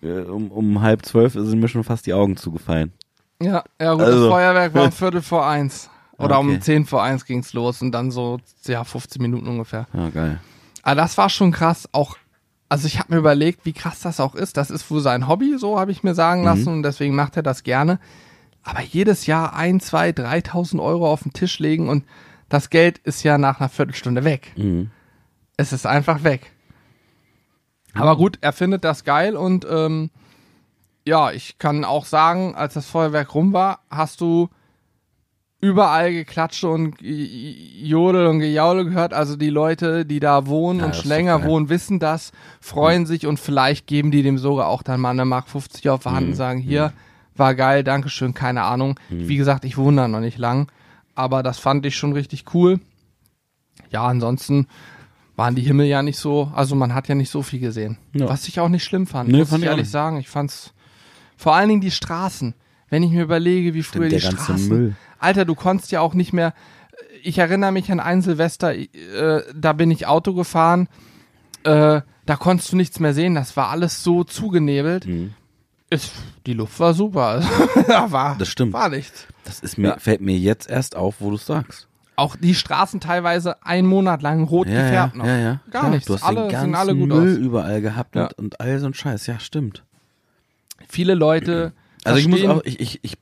äh, um, um halb zwölf sind mir schon fast die Augen zugefallen. Ja, ja gut, Also- das Feuerwerk war um *laughs* Viertel vor eins. Oder um Okay. zehn vor eins ging's los und dann so, ja, 15 Minuten ungefähr. Ja, geil. Aber das war schon krass. Auch also ich habe mir überlegt, wie krass das auch ist. Das ist wohl sein Hobby, so habe ich mir sagen lassen und deswegen macht er das gerne. Aber jedes Jahr ein, zwei, 3.000 Euro auf den Tisch legen und das Geld ist ja nach einer Viertelstunde weg. Mhm. Es ist einfach weg. Aber gut, er findet das geil und ähm, ja, ich kann auch sagen, als das Feuerwerk rum war, hast du überall Geklatsche und Jodel und Gejaule gehört. Also die Leute, die da wohnen Ja, und schon länger geil. wohnen, wissen das, freuen sich und vielleicht geben die dem sogar auch dann mal eine Mark 50 auf die Hand Mhm. und sagen, hier, war geil, Dankeschön, keine Ahnung. Wie gesagt, ich wohne da noch nicht lang, aber das fand ich schon richtig cool. Ja, ansonsten waren die Himmel ja nicht so, also man hat ja nicht so viel gesehen. Ja. Was ich auch nicht schlimm fand, Nee, muss fand ich ehrlich sagen. Ich fand's vor allen Dingen die Straßen. Wenn ich mir überlege, wie früher der die Straßen. Müll. Alter, du konntest ja auch nicht mehr. Ich erinnere mich an ein Silvester, äh, da bin ich Auto gefahren, äh, da konntest du nichts mehr sehen. Das war alles so zugenebelt. Mhm. Ist, die Luft war super. Also, *laughs* da war, Das stimmt. war nichts. Das ist mir, Ja. fällt mir jetzt erst auf, wo du es sagst. Auch die Straßen teilweise einen Monat lang rot Ja, gefärbt ja, noch. ja, ja. Gar Klar, nichts. Du hast alle den ganzen alle Müll aus. überall gehabt Ja. und, und all so ein Scheiß. Ja, stimmt. Viele Leute. *clears throat* Also ich muss auch, ich, ich, ich,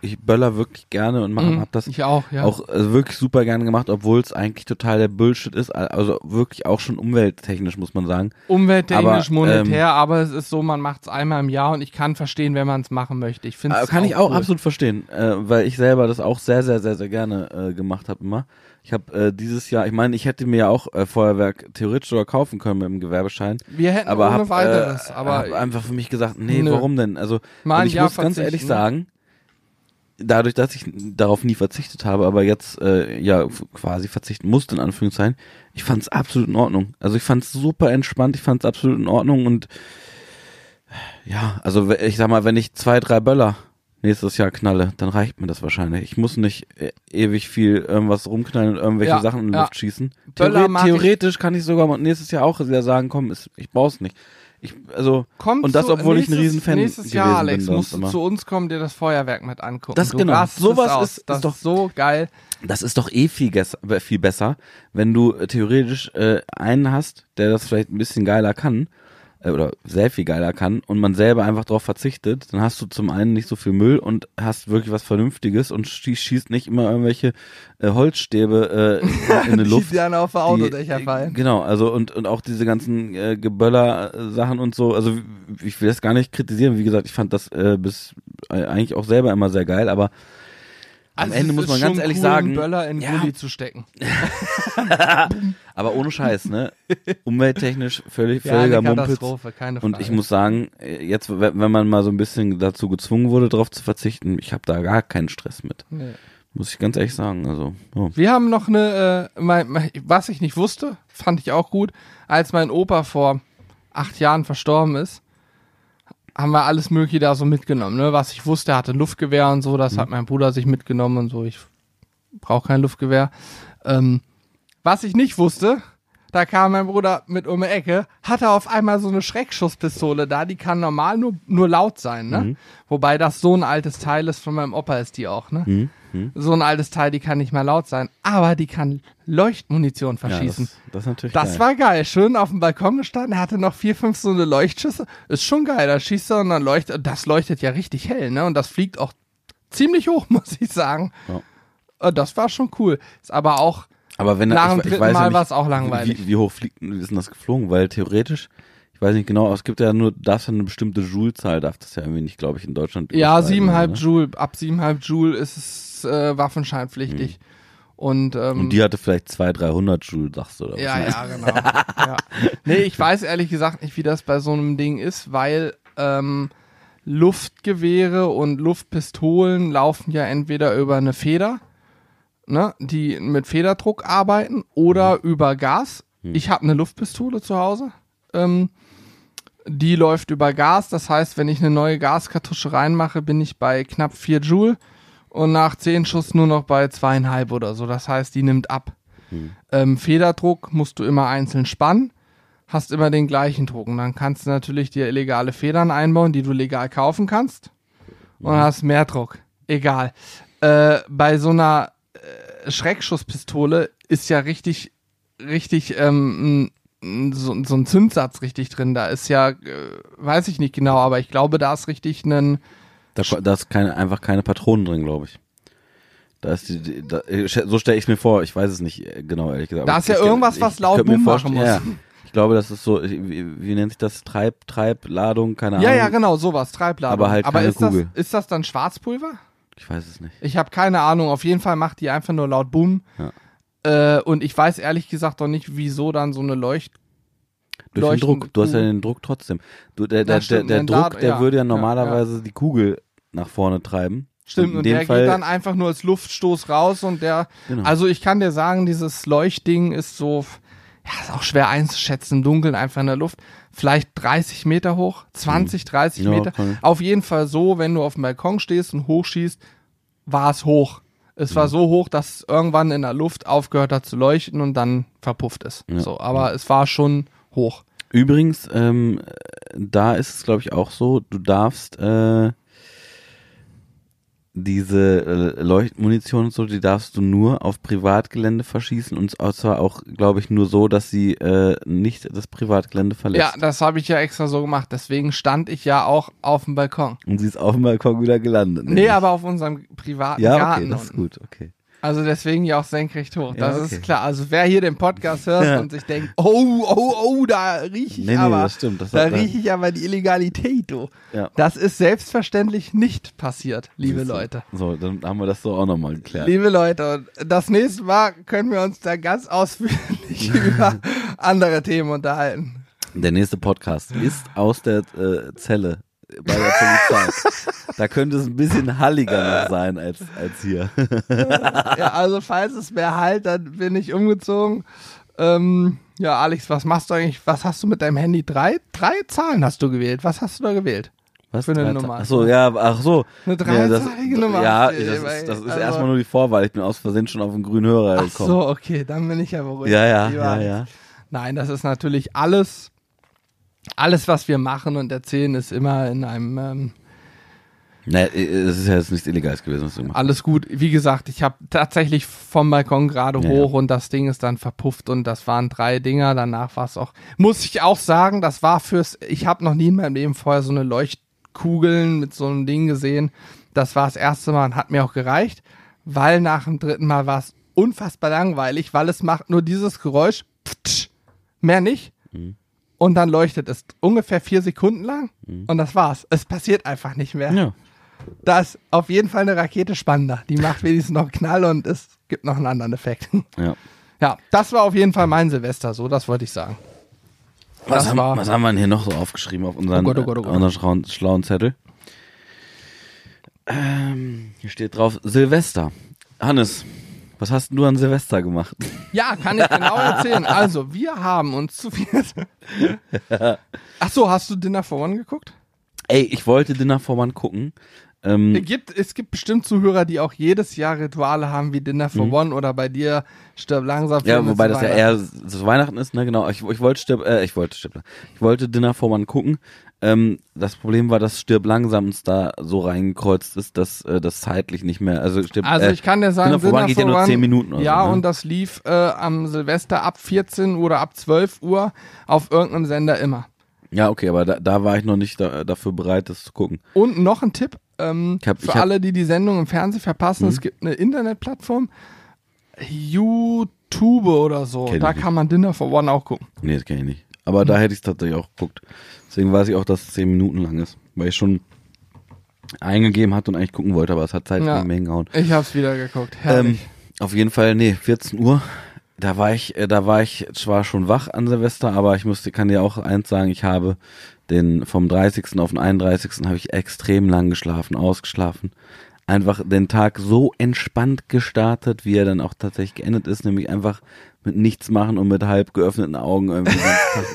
ich böller wirklich gerne und mach, Mhm, hab das ich auch, ja. auch äh, wirklich super gerne gemacht, obwohl es eigentlich total der Bullshit ist. Also wirklich auch schon umwelttechnisch, muss man sagen. Umwelttechnisch, Aber, monetär, aber es ist so, man macht es einmal im Jahr und ich kann verstehen, wenn man es machen möchte. Ich finde Äh, kann ich auch absolut verstehen, äh, weil ich selber das auch sehr, sehr, sehr, sehr gerne äh, gemacht habe immer. Ich habe äh, dieses Jahr, ich meine, ich hätte mir ja auch äh, Feuerwerk theoretisch sogar kaufen können mit dem Gewerbeschein. Wir hätten aber ohne hab, weiteres, äh, aber hab einfach für mich gesagt, nee, Nö. warum denn? Also Mal ich Jahr muss ganz ehrlich verzichten. sagen, dadurch, dass ich darauf nie verzichtet habe, aber jetzt äh, ja quasi verzichten musste in Anführungszeichen, ich fand es absolut in Ordnung. Also ich fand es super entspannt, ich fand es absolut in Ordnung und ja, also ich sag mal, wenn ich zwei, drei Böller nächstes Jahr knalle, dann reicht mir das wahrscheinlich. Ich muss nicht äh, ewig viel irgendwas rumknallen und irgendwelche Ja, Sachen in die ja. Luft schießen. Böller Theore mag ich- theoretisch kann ich sogar nächstes Jahr auch wieder sagen, komm, ist, ich brauch's nicht. Ich, also, Kommt und das, obwohl ich ein nächstes- Riesenfan Nächstes gewesen Jahr, Alex, bin musst du zu uns kommen, dir das Feuerwerk mit angucken. Das du genau. Sowas ist- das ist doch- so geil. Das ist doch eh viel, äh, viel besser, wenn du äh, theoretisch äh, einen hast, der das vielleicht ein bisschen geiler kann oder sehr viel geiler kann und man selber einfach darauf verzichtet, dann hast du zum einen nicht so viel Müll und hast wirklich was Vernünftiges und schießt, nicht immer irgendwelche äh, Holzstäbe äh, in *laughs* die Luft. Die dann auf die- Autodächer äh, fallen. Genau, also und, und auch diese ganzen äh, Geböller-Sachen und so, also ich will das gar nicht kritisieren, wie gesagt, ich fand das äh, bis äh, eigentlich auch selber immer sehr geil, aber am Also Ende muss man ganz ehrlich cool, sagen, Böller in ja. Gully zu stecken. *laughs* Aber ohne Scheiß, ne? Umwelttechnisch völlig, Ja, völliger Mumpitz. Katastrophe, keine Frage. Und ich muss sagen, jetzt, wenn man mal so ein bisschen dazu gezwungen wurde, darauf zu verzichten, ich habe da gar keinen Stress mit. Nee. Muss ich ganz ehrlich sagen. Also, ja. Wir haben noch eine, äh, mein, mein, was ich nicht wusste, fand ich auch gut, als mein Opa vor acht Jahren verstorben ist, haben wir alles Mögliche da so mitgenommen. Ne? Was ich wusste, hatte Luftgewehr und so, das hat mein Bruder sich mitgenommen und so. Ich brauche kein Luftgewehr. Ähm, was ich nicht wusste, da kam mein Bruder mit um die Ecke, hatte auf einmal so eine Schreckschusspistole da, die kann normal nur, nur laut sein, ne? Wobei das so ein altes Teil ist, von meinem Opa ist die auch, ne? Hm, hm. So ein altes Teil, die kann nicht mehr laut sein, aber die kann Leuchtmunition Ja, verschießen. das, das ist natürlich das geil. war geil. Schön auf dem Balkon gestanden, er hatte noch vier, fünf so eine Leuchtschüsse. Ist schon geil, da schießt er und dann leuchtet, das leuchtet ja richtig hell, ne? Und das fliegt auch ziemlich hoch, *laughs* muss ich sagen. Ja. Äh, Das war schon cool. Ist aber auch, Aber wenn er- nach dem ich, ich dritten weiß ja Mal nicht, war's auch langweilig. Wie, wie hoch fliegt, ist denn das geflogen? Weil theoretisch, ich weiß nicht genau, es gibt ja nur, darfst ja eine bestimmte Joule-Zahl, darf das ja irgendwie nicht, glaube ich, in Deutschland. ja, siebeneinhalb ne? Joule, ab siebeneinhalb Joule ist es äh, waffenscheinpflichtig. Und, ähm. Und die hatte vielleicht 200, 300 Joule, sagst du, oder was? Ja, ja, genau. *laughs* ja. Nee, ich weiß ehrlich gesagt nicht, wie das bei so einem Ding ist, weil ähm, Luftgewehre und Luftpistolen laufen ja entweder über eine Feder, ne, die mit Federdruck arbeiten, oder Mhm. über Gas. Ich habe eine Luftpistole zu Hause. Ähm, die läuft über Gas, das heißt, wenn ich eine neue Gaskartusche reinmache, bin ich bei knapp 4 Joule und nach 10 Schuss nur noch bei zweieinhalb oder so. Das heißt, die nimmt ab. Ähm, Federdruck musst du immer einzeln spannen, hast immer den gleichen Druck. Und dann kannst du natürlich dir illegale Federn einbauen, die du legal kaufen kannst. Und hast mehr Druck. Egal. Äh, bei so einer Schreckschusspistole ist ja richtig, richtig ähm, so, so ein Zündsatz richtig drin. Da ist ja, äh, weiß ich nicht genau, aber ich glaube, da ist richtig ein. Da, da ist keine, einfach keine Patronen drin, glaube ich. Da ist die, die da, so stelle ich es mir vor, ich weiß es nicht äh, genau, ehrlich gesagt. Da ist ja irgendwas, was laut Boom machen muss. Ja, ich glaube, das ist so, wie, wie nennt sich das? Treib, Treibladung, keine Ahnung. Ja, ja, genau, sowas, Treibladung. Aber halt keine Aber ist Kugel. Das, ist das dann Schwarzpulver? Ich weiß es nicht. Ich habe keine Ahnung. Auf jeden Fall macht die einfach nur laut Boom. Ja. Äh, und ich weiß ehrlich gesagt doch nicht, wieso dann so eine Leucht. Durch den leuchtende Druck. Du hast ja Kugel. den Druck trotzdem. Du, der der, Ja, der, stimmt, der den Druck, der ja, würde ja ja, normalerweise die Kugel nach vorne treiben. Stimmt, und dem der Fall, geht dann einfach nur als Luftstoß raus und der. Genau. Also ich kann dir sagen, dieses Leuchtding ist so. Ja, ist auch schwer einzuschätzen im Dunkeln, einfach in der Luft. Vielleicht 30 Meter hoch, 20, 30 Hm. Ja, Meter. Auf jeden Fall so, wenn du auf dem Balkon stehst und hochschießt, war es hoch. Es war so hoch, dass es irgendwann in der Luft aufgehört hat zu leuchten und dann verpufft ist. Ja. So, aber es war schon hoch. Übrigens, ähm, da ist es, glaube ich, auch so, du darfst äh, diese äh, Leuchtmunition und so, die darfst du nur auf Privatgelände verschießen und zwar auch, glaube ich, nur so, dass sie äh, nicht das Privatgelände verlässt. Ja, das habe ich ja extra so gemacht. Deswegen stand ich ja auch auf dem Balkon. Und sie ist auf dem Balkon wieder gelandet. Nee, aber auf unserem privaten Ja, okay, Garten. das ist gut, okay. Also deswegen ja auch senkrecht hoch. Ja, Das okay. ist klar. Also wer hier den Podcast hört Ja. und sich denkt, oh, oh, oh, da rieche ich Nee, nee, aber, das stimmt. Das da rieche ich aber die Illegalität, du. Ja. Das ist selbstverständlich nicht passiert, liebe. Leute. So, dann haben wir das so auch nochmal geklärt. Liebe Leute, das nächste Mal können wir uns da ganz ausführlich *laughs* über andere Themen unterhalten. Der nächste Podcast ist aus der äh, Zelle bei der Polizei. da könnte es ein bisschen halliger noch sein als, als hier. *laughs* Ja, also falls es mehr halt, dann bin ich umgezogen. Ähm, ja, Alex, was machst du eigentlich? Was hast du mit deinem Handy? Drei, drei Zahlen hast du gewählt. Was hast du da gewählt? Was Für eine Drei- Nummer. Ach so, ja, ach so. Eine das, dreizahlige Nummer Ja, das ist, das ist Also- erstmal nur die Vorwahl. Ich bin aus Versehen schon auf den grünen Hörer Ach gekommen. so, okay, dann bin ich ja beruhigt. Ja, ja, ja, ja. Nein, das ist natürlich alles, alles, was wir machen und erzählen, ist immer in einem ähm, Nee, es ist ja jetzt nichts Illegales gewesen, was du gemacht hast. alles gut. Wie gesagt, ich habe tatsächlich vom Balkon gerade Ja, hoch und das Ding ist dann verpufft und das waren drei Dinger. Danach war es auch, muss ich auch sagen, das war fürs, ich habe noch nie in meinem Leben vorher so eine Leuchtkugeln mit so einem Ding gesehen. Das war das erste Mal und hat mir auch gereicht, weil nach dem dritten Mal war es unfassbar langweilig, weil es macht nur dieses Geräusch, mehr nicht. Mhm. Und dann leuchtet es ungefähr vier Sekunden lang und das war's. Es passiert einfach nicht mehr. Mhm. Ja. Da ist auf jeden Fall eine Rakete spannender. Die macht *laughs* wenigstens noch einen Knall und es gibt noch einen anderen Effekt. ja. Ja, das war auf jeden Fall mein Silvester, so, das wollte ich sagen. Was haben, was haben wir denn hier noch so aufgeschrieben auf unseren, Oh Gott, oh Gott, oh Gott. äh, unseren schlauen, schlauen Zettel? Ähm, hier steht drauf Silvester. Hannes, was hast du an Silvester gemacht? Ja, kann ich genau erzählen. Also, wir haben uns zu viel. *laughs* Ach so, hast du Dinner for One geguckt? Ey, ich wollte Dinner for One gucken. Ähm, Es gibt, es gibt bestimmt Zuhörer, die auch jedes Jahr Rituale haben wie Dinner for One oder bei dir stirb langsam. Mhm. ja, wobei das ja eher zu Weihnachten ist, ne, genau. Ich, ich wollte Stirb, äh, ich wollte Stirb, ich wollte Dinner for One gucken. Ähm, das Problem war, dass Stirb langsam uns da so reingekreuzt ist, dass äh, das zeitlich nicht mehr, also Stirb, Also äh, ich kann dir sagen, One geht ja nur 10 Minuten oder Ja, so, ne? und das lief äh, am Silvester ab 14 oder ab 12 Uhr auf irgendeinem Sender immer. Ja, okay, aber da, da war ich noch nicht da, dafür bereit, das zu gucken. Und noch ein Tipp ähm, Ich hab- für hab- Mhm. alle, die die Sendung im Fernsehen verpassen. Es gibt eine Internetplattform, YouTube oder so. Da kann man Dinner for One auch gucken. Nee, das kenne ich nicht. Aber da hätte ich es tatsächlich auch geguckt. Deswegen weiß ich auch, dass es 10 Minuten lang ist. Weil ich schon eingegeben hatte und eigentlich gucken wollte, aber es hat zeitlich Ja. nicht mehr hingehauen. Ich hab's wieder geguckt. Ähm, auf jeden Fall, nee, 14 Uhr. Da war ich, äh, da war ich zwar schon wach an Silvester, aber ich musste, kann dir auch eins sagen, ich habe den vom 30. auf den 31. habe ich extrem lang geschlafen, ausgeschlafen. Einfach den Tag so entspannt gestartet, wie er dann auch tatsächlich geendet ist, nämlich einfach mit nichts machen und mit halb geöffneten Augen irgendwie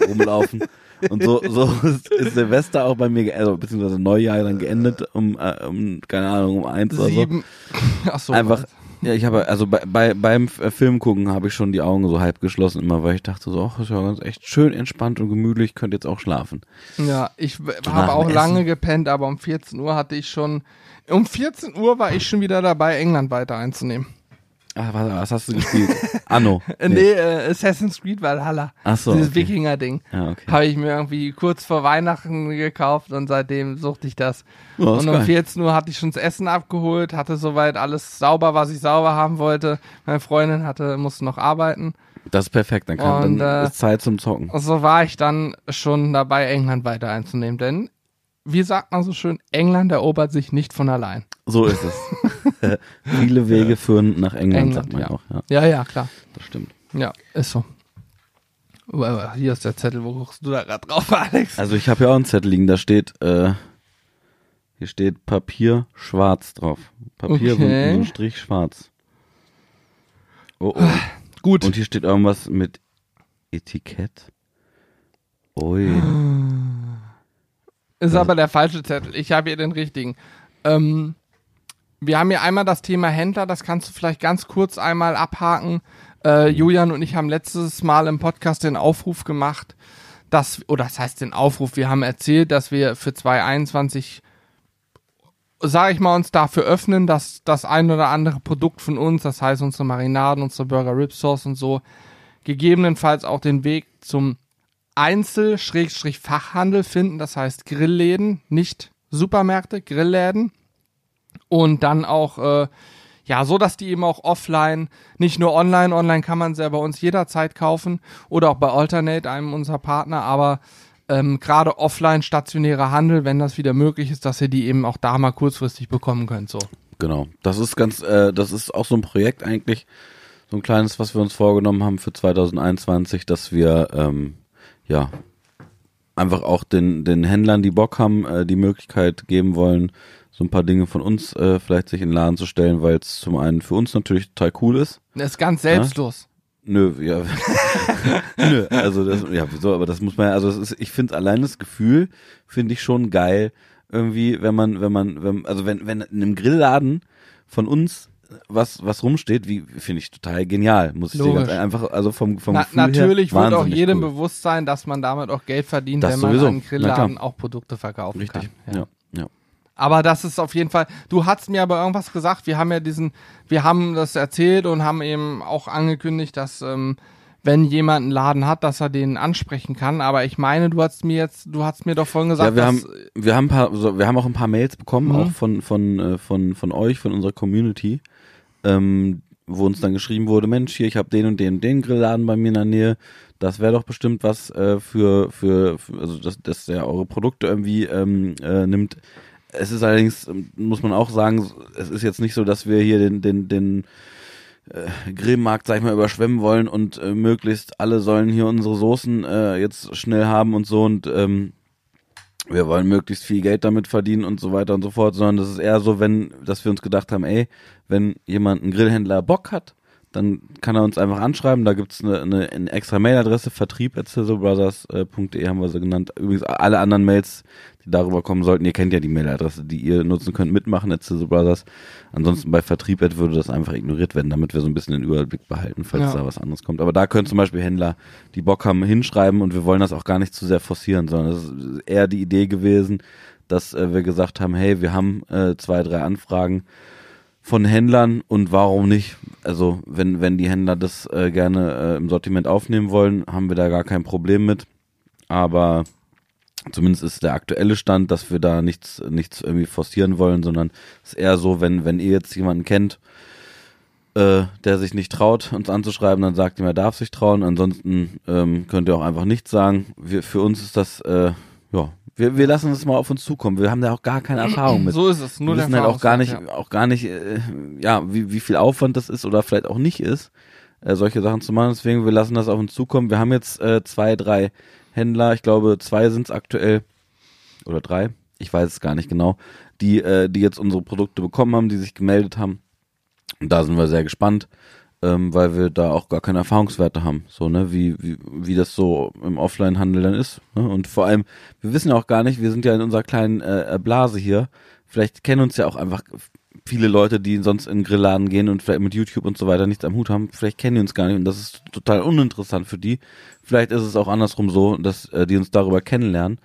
rumlaufen. *laughs* Und so, so ist, ist Silvester auch bei mir, also beziehungsweise Neujahr dann geendet um, äh, um keine Ahnung, um eins oder so. Sieben. *laughs* Ach so. Einfach, ja, ich habe, also bei, bei beim äh, Film gucken habe ich schon die Augen so halb geschlossen, immer weil ich dachte so, ach, ist ja ganz echt schön entspannt und gemütlich, könnte jetzt auch schlafen. Ja, ich habe auch Essen. lange gepennt, aber um 14 Uhr hatte ich schon. Um 14 Uhr war ich schon wieder dabei, England weiter einzunehmen. Ach, was, was hast du gespielt? *laughs* Anno. Nee, nee äh, Assassin's Creed Valhalla. Ach so. Dieses okay. Wikinger-Ding. Ja, okay. Habe ich mir irgendwie kurz vor Weihnachten gekauft und seitdem suchte ich das. Ist und um geil. 14 Uhr hatte ich schon das Essen abgeholt, hatte soweit alles sauber, was ich sauber haben wollte. Meine Freundin hatte, musste noch arbeiten. Das ist perfekt, dann, kann, Und, dann äh, ist Zeit zum Zocken. Und so war ich dann schon dabei, England weiter einzunehmen. Denn, wie sagt man so schön, England erobert sich nicht von allein. So ist es. *laughs* Viele Wege führen nach England, England, sagt man ja. auch. Ja, Ja, ja, klar. das stimmt. Ja, ist so. Hier ist der Zettel, wo guckst du da gerade drauf, *laughs* Alex? Also ich habe ja auch einen Zettel liegen, da steht, äh, hier steht Papier schwarz drauf. Papier Okay. und so ein Strich schwarz. Oh, oh. *sighs* Gut. Und hier steht irgendwas mit Etikett. Ui. Ist aber der falsche Zettel. Ich habe hier den richtigen. Ähm, wir haben hier einmal das Thema Händler, das kannst du vielleicht ganz kurz einmal abhaken. Äh, Julian und ich haben letztes Mal im Podcast den Aufruf gemacht, dass, oder das heißt den Aufruf, wir haben erzählt, dass wir für 2021, sage ich mal, uns dafür öffnen, dass das ein oder andere Produkt von uns, das heißt unsere Marinaden, unsere Burger Rib Sauce und so, gegebenenfalls auch den Weg zum Einzel-Fachhandel finden, das heißt Grillläden, nicht Supermärkte, Grillläden. Und dann auch, äh, ja, so dass die eben auch offline, nicht nur online, online kann man sie ja bei uns jederzeit kaufen oder auch bei Alternate, einem unserer Partner, aber ähm, gerade offline stationärer Handel, wenn das wieder möglich ist, dass ihr die eben auch da mal kurzfristig bekommen könnt. So. Genau. Das ist ganz, äh, das ist auch so ein Projekt eigentlich, so ein kleines, was wir uns vorgenommen haben für 2021, dass wir ähm, ja einfach auch den den Händlern, die Bock haben, äh, die Möglichkeit geben wollen, so ein paar Dinge von uns äh, vielleicht sich in den Laden zu stellen, weil es zum einen für uns natürlich total cool ist. Das ist ganz selbstlos. Nö, ja. *laughs* Nö, also das, ja, wieso, aber das muss man ja, also das ist, ich finde allein das Gefühl, finde ich schon geil, irgendwie, wenn man, wenn man, wenn, also wenn, wenn in einem Grillladen von uns was, was rumsteht, wie, finde ich total genial, muss ich dir ganz Logisch. einfach, also vom, vom Na, Gefühl her, natürlich wird auch jedem cool. bewusst sein, dass man damit auch Geld verdient, Das wenn man sowieso. an Grillladen auch Produkte verkaufen Richtig, kann. ja, ja. Aber das ist auf jeden Fall. Du hast mir aber irgendwas gesagt. Wir haben ja diesen, wir haben das erzählt und haben eben auch angekündigt, dass ähm, wenn jemand einen Laden hat, dass er den ansprechen kann. Aber ich meine, du hast mir jetzt, du hast mir doch vorhin gesagt, ja, wir dass, haben, wir haben paar, so, wir haben auch ein paar Mails bekommen, Mhm. auch von, von, äh, von, von euch, von unserer Community, ähm, wo uns dann geschrieben wurde, Mensch, hier, ich habe den und den und den Grillladen bei mir in der Nähe. Das wäre doch bestimmt was äh, für, für, für, also dass, dass der eure Produkte irgendwie ähm, äh, nimmt. Es ist allerdings, ähm, muss man auch sagen, es ist jetzt nicht so, dass wir hier den, den, den äh, Grillmarkt, sag ich mal, überschwemmen wollen und äh, möglichst alle sollen hier unsere Soßen äh, jetzt schnell haben und so und ähm, wir wollen möglichst viel Geld damit verdienen und so weiter und so fort, sondern das ist eher so, wenn, dass wir uns gedacht haben, ey, wenn jemand einen Grillhändler Bock hat, dann kann er uns einfach anschreiben. Da gibt's eine, eine, eine extra Mailadresse, vertrieb vertrieb.brothers.de haben wir sie genannt. Übrigens alle anderen Mails, die darüber kommen sollten, ihr kennt ja die Mailadresse, die ihr nutzen könnt, mitmachen at Brothers. Ansonsten bei Vertrieb würde das einfach ignoriert werden, damit wir so ein bisschen den Überblick behalten, falls Ja. da was anderes kommt. Aber da können zum Beispiel Händler, die Bock haben, hinschreiben und wir wollen das auch gar nicht zu sehr forcieren, sondern es ist eher die Idee gewesen, dass äh, wir gesagt haben, hey, wir haben äh, zwei, drei Anfragen von Händlern und warum nicht? Also wenn wenn die Händler das äh, gerne äh, im Sortiment aufnehmen wollen, haben wir da gar kein Problem mit. Aber zumindest ist der aktuelle Stand, dass wir da nichts nichts irgendwie forcieren wollen, sondern es ist eher so, wenn wenn ihr jetzt jemanden kennt, äh, der sich nicht traut, uns anzuschreiben, dann sagt ihm, er darf sich trauen. Ansonsten ähm, könnt ihr auch einfach nichts sagen. Wir, für uns ist das äh, ja, wir, wir lassen es mal auf uns zukommen. Wir haben da auch gar keine Erfahrung mit so ist es. Nur wir wissen halt auch gar nicht, Erfahrungswert, auch gar nicht, äh, ja, wie, wie viel Aufwand das ist oder vielleicht auch nicht ist, äh, solche Sachen zu machen. Deswegen, wir lassen das auf uns zukommen. Wir haben jetzt äh, zwei, drei Händler, ich glaube, zwei sind es aktuell oder drei, ich weiß es gar nicht genau, die, äh, die jetzt unsere Produkte bekommen haben, die sich gemeldet haben. Und da sind wir sehr gespannt, ähm, weil wir da auch gar keine Erfahrungswerte haben, so, ne, wie, wie, wie das so im Offline-Handel dann ist. Ne? Und vor allem, wir wissen ja auch gar nicht, wir sind ja in unserer kleinen äh, Blase hier. Vielleicht kennen uns ja auch einfach viele Leute, die sonst in den Grillladen gehen und vielleicht mit YouTube und so weiter nichts am Hut haben. Vielleicht kennen die uns gar nicht und das ist total uninteressant für die. Vielleicht ist es auch andersrum so, dass äh, die uns darüber kennenlernen.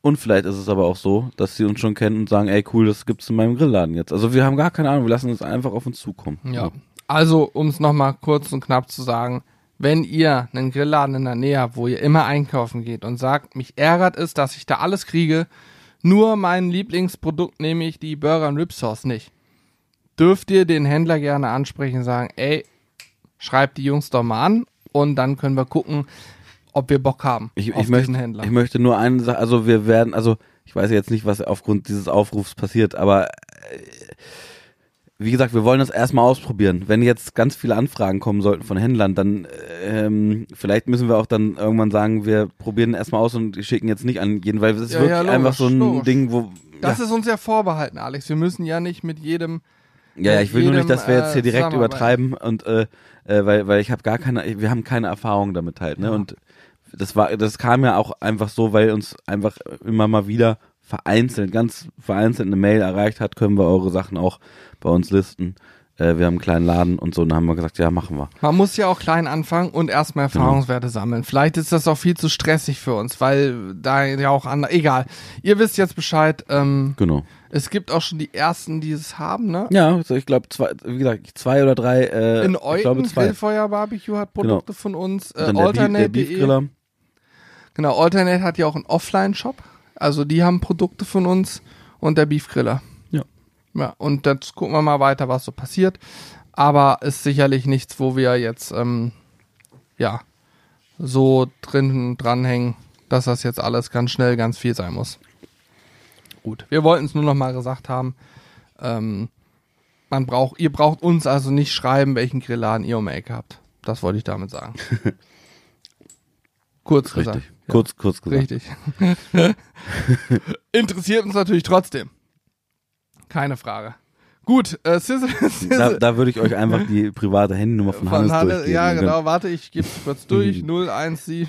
Und vielleicht ist es aber auch so, dass sie uns schon kennen und sagen, ey cool, das gibt's in meinem Grillladen jetzt. Also wir haben gar keine Ahnung, wir lassen es einfach auf uns zukommen. Ja. Also, um es nochmal kurz und knapp zu sagen, wenn ihr einen Grillladen in der Nähe habt, wo ihr immer einkaufen geht und sagt, mich ärgert es, dass ich da alles kriege, nur mein Lieblingsprodukt nehme ich die Burger und Rib Sauce nicht, dürft ihr den Händler gerne ansprechen und sagen, ey, schreibt die Jungs doch mal an und dann können wir gucken, ob wir Bock haben Ich, auf ich, möchte, Händler. ich möchte nur eine Sache, also wir werden, also ich weiß jetzt nicht, was aufgrund dieses Aufrufs passiert, aber äh, wie gesagt, wir wollen das erstmal ausprobieren. Wenn jetzt ganz viele Anfragen kommen sollten von Händlern, dann ähm, vielleicht müssen wir auch dann irgendwann sagen, wir probieren erstmal aus und schicken jetzt nicht an jeden, weil das ist Ja, wirklich ja, logisch, einfach so ein logisch. Ding, wo das ja, ist uns ja vorbehalten, Alex. Wir müssen ja nicht mit jedem ja, ja, ich will nur nicht, jedem, dass wir jetzt hier äh, direkt übertreiben und äh, äh, weil weil ich habe gar keine, wir haben keine Erfahrung damit halt, ne? Und das war, das kam ja auch einfach so, weil uns einfach immer mal wieder vereinzelt, ganz vereinzelt eine Mail erreicht hat, können wir eure Sachen auch bei uns listen. Äh, wir haben einen kleinen Laden und so, und dann haben wir gesagt, ja, machen wir. Man muss ja auch klein anfangen und erstmal Genau. Erfahrungswerte sammeln. Vielleicht ist das auch viel zu stressig für uns, weil da ja auch andere. Egal. Ihr wisst jetzt Bescheid. Ähm, Genau. es gibt auch schon die ersten, die es haben, ne? Ja, also ich glaube, zwei, wie gesagt, zwei oder drei, äh, In zwei. Grillfeuer Barbecue hat Produkte von uns. Äh, Alternate.de. Genau, Alternate hat ja auch einen Offline-Shop. Also die haben Produkte von uns und der Beefgriller. Ja. Ja, und jetzt gucken wir mal weiter, was so passiert. Aber ist sicherlich nichts, wo wir jetzt ähm, ja so drin dranhängen, dass das jetzt alles ganz schnell, ganz viel sein muss. Gut, wir wollten es nur noch mal gesagt haben. Ähm, man braucht, ihr braucht uns also nicht schreiben, welchen Grillladen ihr um die Ecke habt. Das wollte ich damit sagen. *laughs* Kurz gesagt. Richtig. Ja. Kurz, kurz gesagt. Richtig. *laughs* Interessiert uns natürlich trotzdem. Keine Frage. Gut, äh, Sizzle, Da, Sizzle. da würde ich euch einfach die private Handynummer von, Von Hannes Hannes, durchgeben. ja, genau, warte, ich gebe es kurz durch. 017.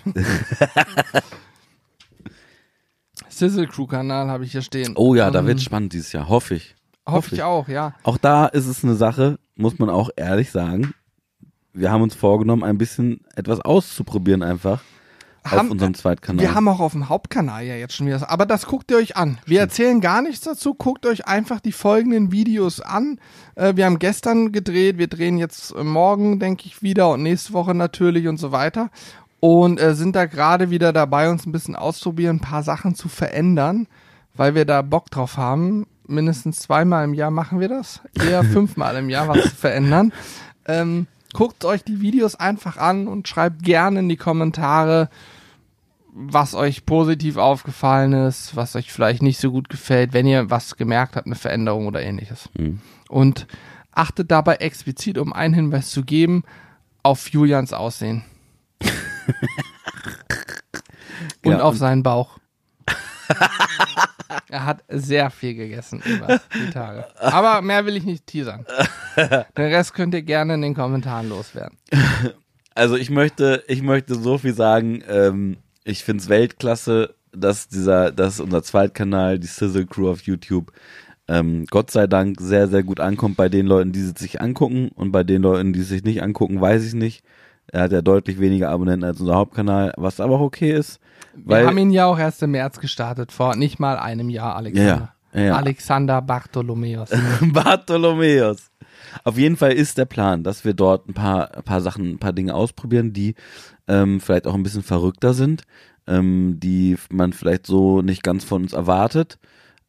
Sizzle Crew Kanal habe ich hier stehen. Oh ja, da Ähm, wird spannend dieses Jahr, hoffe ich. Hoffe ich auch, ja. Auch da ist es eine Sache, muss man auch ehrlich sagen. Wir haben uns vorgenommen, ein bisschen etwas auszuprobieren einfach auf Haben- unserem Zweitkanal. Wir haben auch auf dem Hauptkanal ja jetzt schon wieder. Aber das guckt ihr euch an. Wir erzählen gar nichts dazu. Guckt euch einfach die folgenden Videos an. Äh, wir haben gestern gedreht. Wir drehen jetzt äh, morgen, denke ich, wieder und nächste Woche natürlich und so weiter. Und äh, sind da gerade wieder dabei, uns ein bisschen auszuprobieren, ein paar Sachen zu verändern, weil wir da Bock drauf haben. Mindestens zweimal im Jahr machen wir das. Eher *laughs* fünfmal im Jahr was zu verändern. Ähm, guckt euch die Videos einfach an und schreibt gerne in die Kommentare, was euch positiv aufgefallen ist, was euch vielleicht nicht so gut gefällt, wenn ihr was gemerkt habt, eine Veränderung oder ähnliches. Mhm. Und achtet dabei explizit, um einen Hinweis zu geben, auf Julians Aussehen. *laughs* Und Ja, auf und- seinen Bauch. *laughs* er hat sehr viel gegessen über die Tage. Aber mehr will ich nicht teasern. *laughs* Den Rest könnt ihr gerne in den Kommentaren loswerden. *laughs* Also ich möchte, ich möchte so viel sagen. Ähm, ich finde es Weltklasse, dass dieser, dass unser Zweitkanal, die Sizzle Crew auf YouTube, ähm, Gott sei Dank sehr, sehr gut ankommt bei den Leuten, die es sich angucken und bei den Leuten, die es sich nicht angucken, weiß ich nicht. Er hat ja deutlich weniger Abonnenten als unser Hauptkanal, was aber auch okay ist. Wir haben ihn ja auch erst im März gestartet, vor nicht mal einem Jahr, Alexander. Ja, ja. Alexander Bartholomäus. *laughs* Bartholomäus. Auf jeden Fall ist der Plan, dass wir dort ein paar, ein paar Sachen, ein paar Dinge ausprobieren, die ähm, vielleicht auch ein bisschen verrückter sind, ähm, die man vielleicht so nicht ganz von uns erwartet,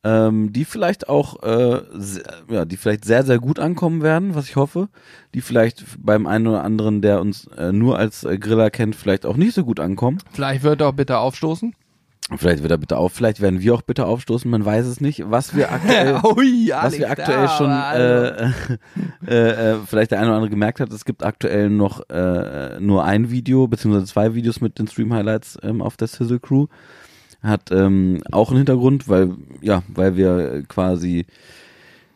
ähm, die vielleicht auch, äh, sehr, ja, die vielleicht sehr, sehr gut ankommen werden, was ich hoffe, die vielleicht beim einen oder anderen, der uns äh, nur als äh, Griller kennt, vielleicht auch nicht so gut ankommen. Vielleicht wird er auch bitte aufstoßen. Vielleicht wird er bitte auf, vielleicht werden wir auch bitte aufstoßen, man weiß es nicht, was wir *laughs* aktuell Ui, was wir aktuell schon äh, *laughs* äh, äh, vielleicht der eine oder andere gemerkt hat, es gibt aktuell noch äh, nur ein Video, beziehungsweise zwei Videos mit den Stream-Highlights ähm, auf der Sizzle Crew. Hat ähm, auch einen Hintergrund, weil, ja, weil wir quasi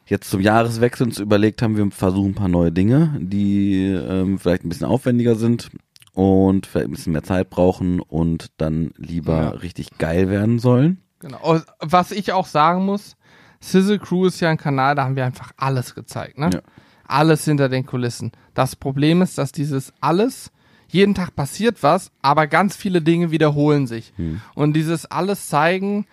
jetzt zum Jahreswechsel uns überlegt haben, wir versuchen ein paar neue Dinge, die ähm, vielleicht ein bisschen aufwendiger sind und vielleicht ein bisschen mehr Zeit brauchen und dann lieber Ja. richtig geil werden sollen. Genau. Und Was ich auch sagen muss, Sizzle Crew ist ja ein Kanal, da haben wir einfach alles gezeigt, ne? Ja. Alles hinter den Kulissen. Das Problem ist, dass dieses alles, jeden Tag passiert was, aber ganz viele Dinge wiederholen sich. Und dieses alles zeigen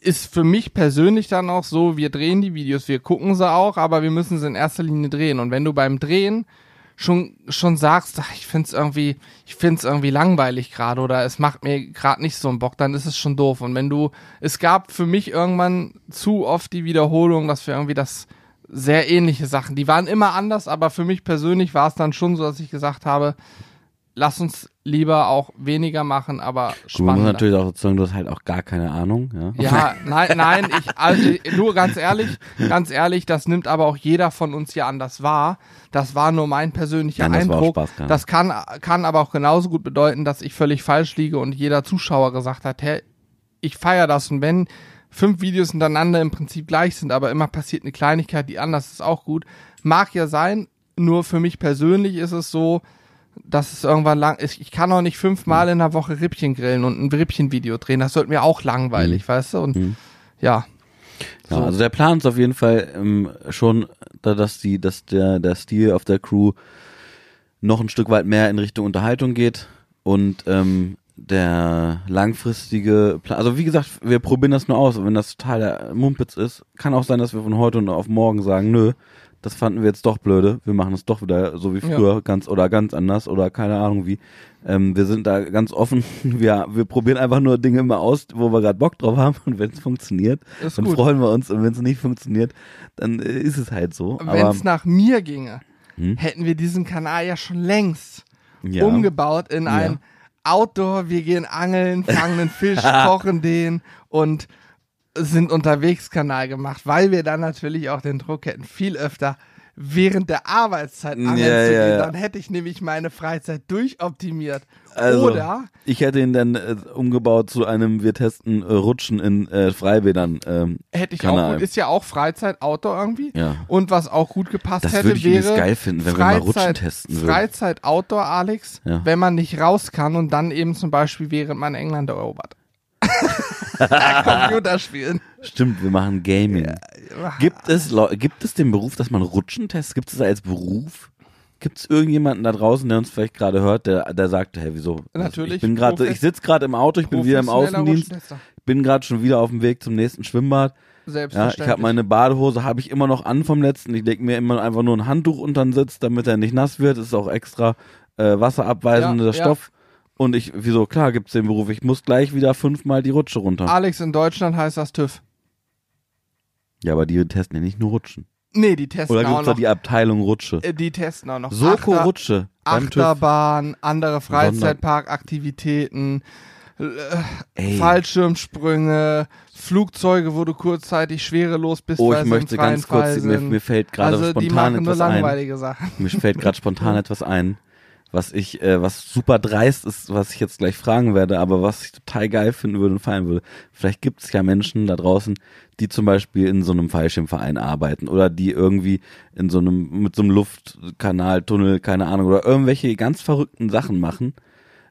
ist für mich persönlich dann auch so, wir drehen die Videos, wir gucken sie auch, aber wir müssen sie in erster Linie drehen. Und wenn du beim Drehen schon, schon sagst, ach, ich find's irgendwie, ich find's irgendwie langweilig gerade oder es macht mir gerade nicht so einen Bock, dann ist es schon doof. Und wenn du, es gab für mich irgendwann zu oft die Wiederholung, dass wir irgendwie das sehr ähnliche Sachen, die waren immer anders, aber für mich persönlich war es dann schon so, dass ich gesagt habe, lass uns lieber auch weniger machen, aber spannender. muss natürlich auch sagen, du hast halt auch gar keine Ahnung. Ja, Ja, nein, nein, ich, also nur ganz ehrlich, ganz ehrlich, das nimmt aber auch jeder von uns hier anders wahr. Das war nur mein persönlicher Nein, das Eindruck. Spaß, klar. das kann, kann aber auch genauso gut bedeuten, dass ich völlig falsch liege und jeder Zuschauer gesagt hat, hey, ich feiere das und wenn fünf Videos hintereinander im Prinzip gleich sind, aber immer passiert eine Kleinigkeit, die anders ist auch gut. Mag ja sein, nur für mich persönlich ist es so, dass es irgendwann lang ist. Ich kann auch nicht fünfmal in der Woche Rippchen grillen und ein Rippchen-Video drehen. Das wird mir auch langweilig, weißt du? Und ja. Ja, So. also der Plan ist auf jeden Fall ähm, schon, da, dass die, dass der, der Stil auf der Crew noch ein Stück weit mehr in Richtung Unterhaltung geht und ähm, der langfristige Plan, also wie gesagt, wir probieren das nur aus und wenn das total der Mumpitz ist, kann auch sein, dass wir von heute und auf morgen sagen, nö, das fanden wir jetzt doch blöde, wir machen es doch wieder so wie Ja. früher, ganz oder ganz anders oder keine Ahnung wie. Ähm, wir sind da ganz offen, *laughs* wir, wir probieren einfach nur Dinge immer aus, wo wir gerade Bock drauf haben und wenn es funktioniert, Ist dann gut. freuen wir uns und wenn es nicht funktioniert, dann äh, ist es halt so. Wenn es nach mir ginge, Hm? hätten wir diesen Kanal ja schon längst ja, umgebaut in ein Outdoor, wir gehen angeln, fangen einen Fisch, *laughs* kochen den und sind unterwegs Kanal gemacht, weil wir dann natürlich auch den Druck hätten, viel öfter während der Arbeitszeit angeln Ja, zu ja, gehen. ja. Dann hätte ich nämlich meine Freizeit durchoptimiert. Also, Oder ich hätte ihn dann äh, umgebaut zu einem wir testen äh, Rutschen in äh, Freibädern. Ähm, hätte ich Kanal. auch gut, ist ja auch Freizeit, Outdoor irgendwie. Ja. Und was auch gut gepasst Das hätte, würde ich wäre geil finden, wenn wir mal Rutschen testen würden. Freizeit, Outdoor, Alex, Ja. wenn man nicht raus kann und dann eben zum Beispiel während man England erobert. *laughs* *laughs* Computerspielen. Stimmt, wir machen Gaming. Gibt es gibt es den Beruf, dass man Rutschen testet? Gibt es das als Beruf? Gibt es irgendjemanden da draußen, der uns vielleicht gerade hört, der, der sagt, hey, wieso? Natürlich, Ich bin gerade, Profi- ich sitze gerade im Auto, ich bin wieder im Außendienst, Rutschentester. bin gerade schon wieder auf dem Weg zum nächsten Schwimmbad. Ja, Selbstverständlich. ich habe meine Badehose habe ich immer noch an vom letzten. Ich lege mir immer einfach nur ein Handtuch unter den Sitz, damit er nicht nass wird. Das ist auch extra äh, wasserabweisender Ja, ja. Und ich, wieso, klar gibt's den Beruf. Ich muss gleich wieder fünfmal die Rutsche runter. Alex, in Deutschland heißt das TÜV. Ja, aber die testen ja nicht nur Rutschen. Nee, die testen Oder auch gibt's da noch. die Abteilung Rutsche? äh, die testen auch noch. Soko Achter- Rutsche. beim TÜV. Achterbahn, andere Freizeitparkaktivitäten, äh, Ey. Fallschirmsprünge, Flugzeuge, wo du kurzzeitig schwerelos bist, Oh, weil ich sie möchte im freien ganz kurz, Fall mir, sind. mir fällt gerade also die spontan machen nur etwas ein. langweilige Sachen. Mir fällt *laughs* gerade spontan etwas ein, was ich, äh, was super dreist ist, was ich jetzt gleich fragen werde, aber was ich total geil finden würde und feiern würde. Vielleicht gibt es ja Menschen da draußen, die zum Beispiel in so einem Fallschirmverein arbeiten oder die irgendwie in so einem, mit so einem Luftkanal, Tunnel, keine Ahnung, oder irgendwelche ganz verrückten Sachen machen,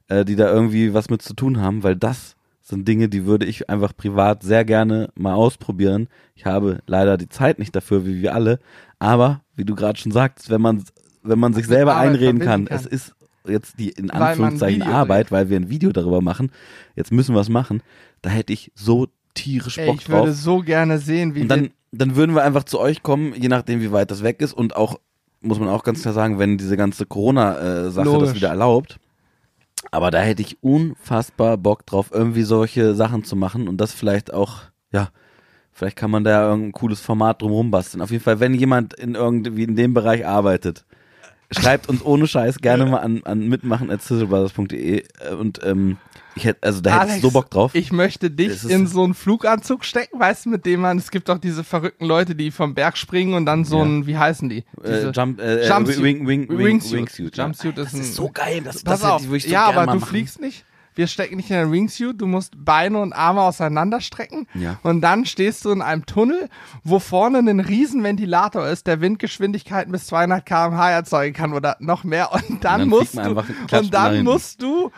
äh, die da irgendwie was mit zu tun haben, weil das sind Dinge, die würde ich einfach privat sehr gerne mal ausprobieren. Ich habe leider die Zeit nicht dafür, wie wir alle. Aber, wie du gerade schon sagst, wenn man, wenn man sich selber einreden kann, kann. es ist jetzt die in Weil Anführungszeichen Video Arbeit, weil wir ein Video darüber machen, jetzt müssen wir es machen, da hätte ich so tierisch Ey, Bock ich würde drauf. so gerne sehen, wie Und dann, dann würden wir einfach zu euch kommen, je nachdem, wie weit das weg ist und auch, muss man auch ganz klar sagen, wenn diese ganze Corona-Sache das wieder erlaubt. Aber da hätte ich unfassbar Bock drauf, irgendwie solche Sachen zu machen und das vielleicht auch, ja, vielleicht kann man da irgendein cooles Format drumherum basteln. Auf jeden Fall, wenn jemand in irgendwie in dem Bereich arbeitet, schreibt uns ohne Scheiß gerne mal an, an mitmachen.sizzlebrothers.de und ähm, ich hätte, also da hätte ich Alex, so Bock drauf. Ich möchte dich in so einen Fluganzug stecken, weißt du, mit dem man, es gibt doch diese verrückten Leute, die vom Berg springen und dann so Ja. ein, wie heißen die? Diese äh, Jump, äh, Jumpsuit. Wing, Wing, Wing, Wingsuit. Jumpsuit ist das ist so geil. Das, Pass das hätte auf, ich so ja, aber du machen. fliegst nicht. Wir stecken nicht in einen Wingsuit, du musst Beine und Arme auseinanderstrecken. Ja. und dann stehst du in einem Tunnel, wo vorne ein riesen Ventilator ist, der Windgeschwindigkeiten bis 200 km/h erzeugen kann oder noch mehr. Und dann, dann fliegt musst du und dann musst du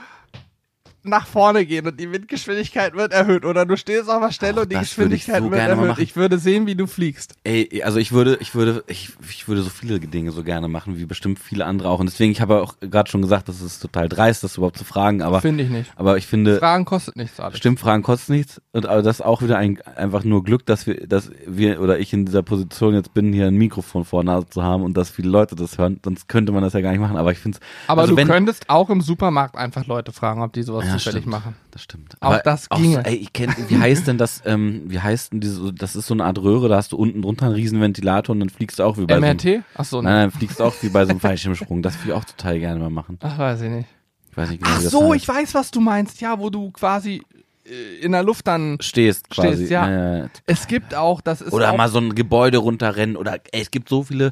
nach vorne gehen und die Windgeschwindigkeit wird erhöht. Oder du stehst auf der Stelle Och, und die Geschwindigkeit so wird erhöht. Ich würde sehen, wie du fliegst. Ey, also ich würde, ich würde, ich, ich würde so viele Dinge so gerne machen, wie bestimmt viele andere auch. Und deswegen, ich habe auch gerade schon gesagt, das ist total dreist, das überhaupt zu fragen, aber, Finde ich nicht. aber ich finde, Fragen kostet nichts, Alex. Stimmt, Fragen kostet nichts. Und aber das ist auch wieder ein, einfach nur Glück, dass wir, dass wir oder ich in dieser Position jetzt bin, hier ein Mikrofon vor Nase zu haben und dass viele Leute das hören. Sonst könnte man das ja gar nicht machen. Aber ich finde es. Aber also du wenn, könntest auch im Supermarkt einfach Leute fragen, ob die sowas ja, zufällig stimmt, machen. Das stimmt. Auch das Auch, ginge. so, ey, ich kenn, wie heißt denn das? Ähm, wie heißt denn diese? Das ist so eine Art Röhre. Da hast du unten drunter einen riesen Ventilator und dann fliegst du auch wie bei so einem, MRT? Achso, Nein, ne. nein, fliegst du auch wie bei so einem Fallschirmsprung. Das würde ich auch total gerne mal machen. Ach, weiß ich nicht. Ich weiß nicht genau, Ach das so, heißt. ich weiß, was du meinst. Ja, wo du quasi äh, in der Luft dann. stehst quasi. Stehst, ja. Ja, ja. Es gibt auch, das ist Oder auch, mal so ein Gebäude runterrennen oder ey, es gibt so viele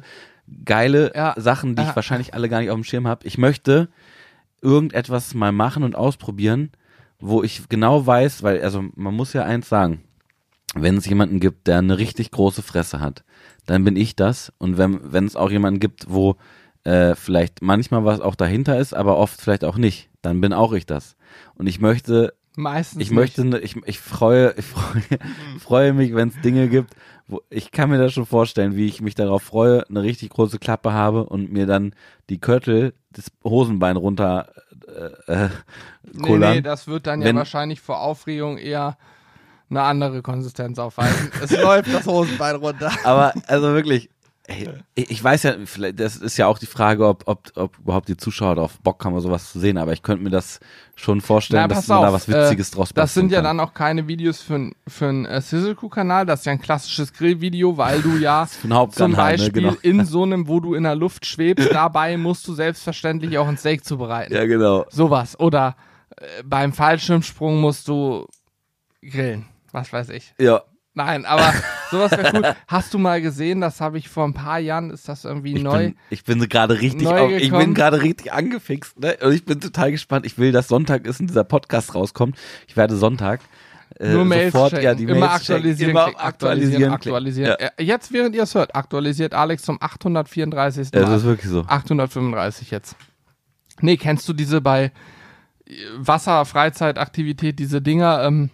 geile Ja, Sachen, die ich wahrscheinlich alle gar nicht auf dem Schirm habe. Ich möchte irgendetwas mal machen und ausprobieren, wo ich genau weiß, weil also man muss ja eins sagen, wenn es jemanden gibt, der eine richtig große Fresse hat, dann bin ich das und wenn wenn es auch jemanden gibt, wo äh, vielleicht manchmal was auch dahinter ist, aber oft vielleicht auch nicht, dann bin auch ich das. Und ich möchte meistens. ich möchte, ne- ich, ich freue, ich freue, *laughs* freue mich, wenn es Dinge gibt, wo ich kann mir das schon vorstellen, wie ich mich darauf freue, eine richtig große Klappe habe und mir dann die Köttel das Hosenbein runter äh, äh, nicht. Nee, kullern. nee, das wird dann Wenn- ja wahrscheinlich vor Aufregung eher eine andere Konsistenz aufweisen. es *laughs* läuft das Hosenbein runter. Aber also wirklich, ey, ich weiß ja, vielleicht, das ist ja auch die Frage, ob, ob, ob überhaupt die Zuschauer darauf Bock haben, sowas zu sehen. Aber ich könnte mir das schon vorstellen, Na, dass man da auf, was Witziges äh, draus Das sind ja kann. dann auch keine Videos für, für einen äh, Sizzle-Kanal, das ist ja ein klassisches Grillvideo, weil du ja *laughs* zum Beispiel ne? genau. in so einem, wo du in der Luft schwebst, dabei musst du selbstverständlich auch ein Steak zubereiten. Ja, genau. Sowas. Oder äh, beim Fallschirmsprung musst du grillen. Was weiß ich. Ja. Nein, aber sowas wäre cool. Hast du mal gesehen, das habe ich vor ein paar Jahren, ist das irgendwie Ich neu? bin, ich bin so gerade richtig, auf, ich bin gerade richtig angefixt, ne? Und ich bin total gespannt. Ich will, dass Sonntag ist und dieser Podcast rauskommt. Ich werde Sonntag äh, Nur Mails sofort checken. ja die immer Mails aktualisieren, checken, immer aktualisieren, aktualisieren. aktualisieren. Ja. Äh, Jetzt, während ihr es hört, aktualisiert Alex zum 834. Ja, das ist wirklich so. 835 jetzt. Nee, kennst du diese bei äh, Wasser-Freizeitaktivität, diese Dinger, ähm,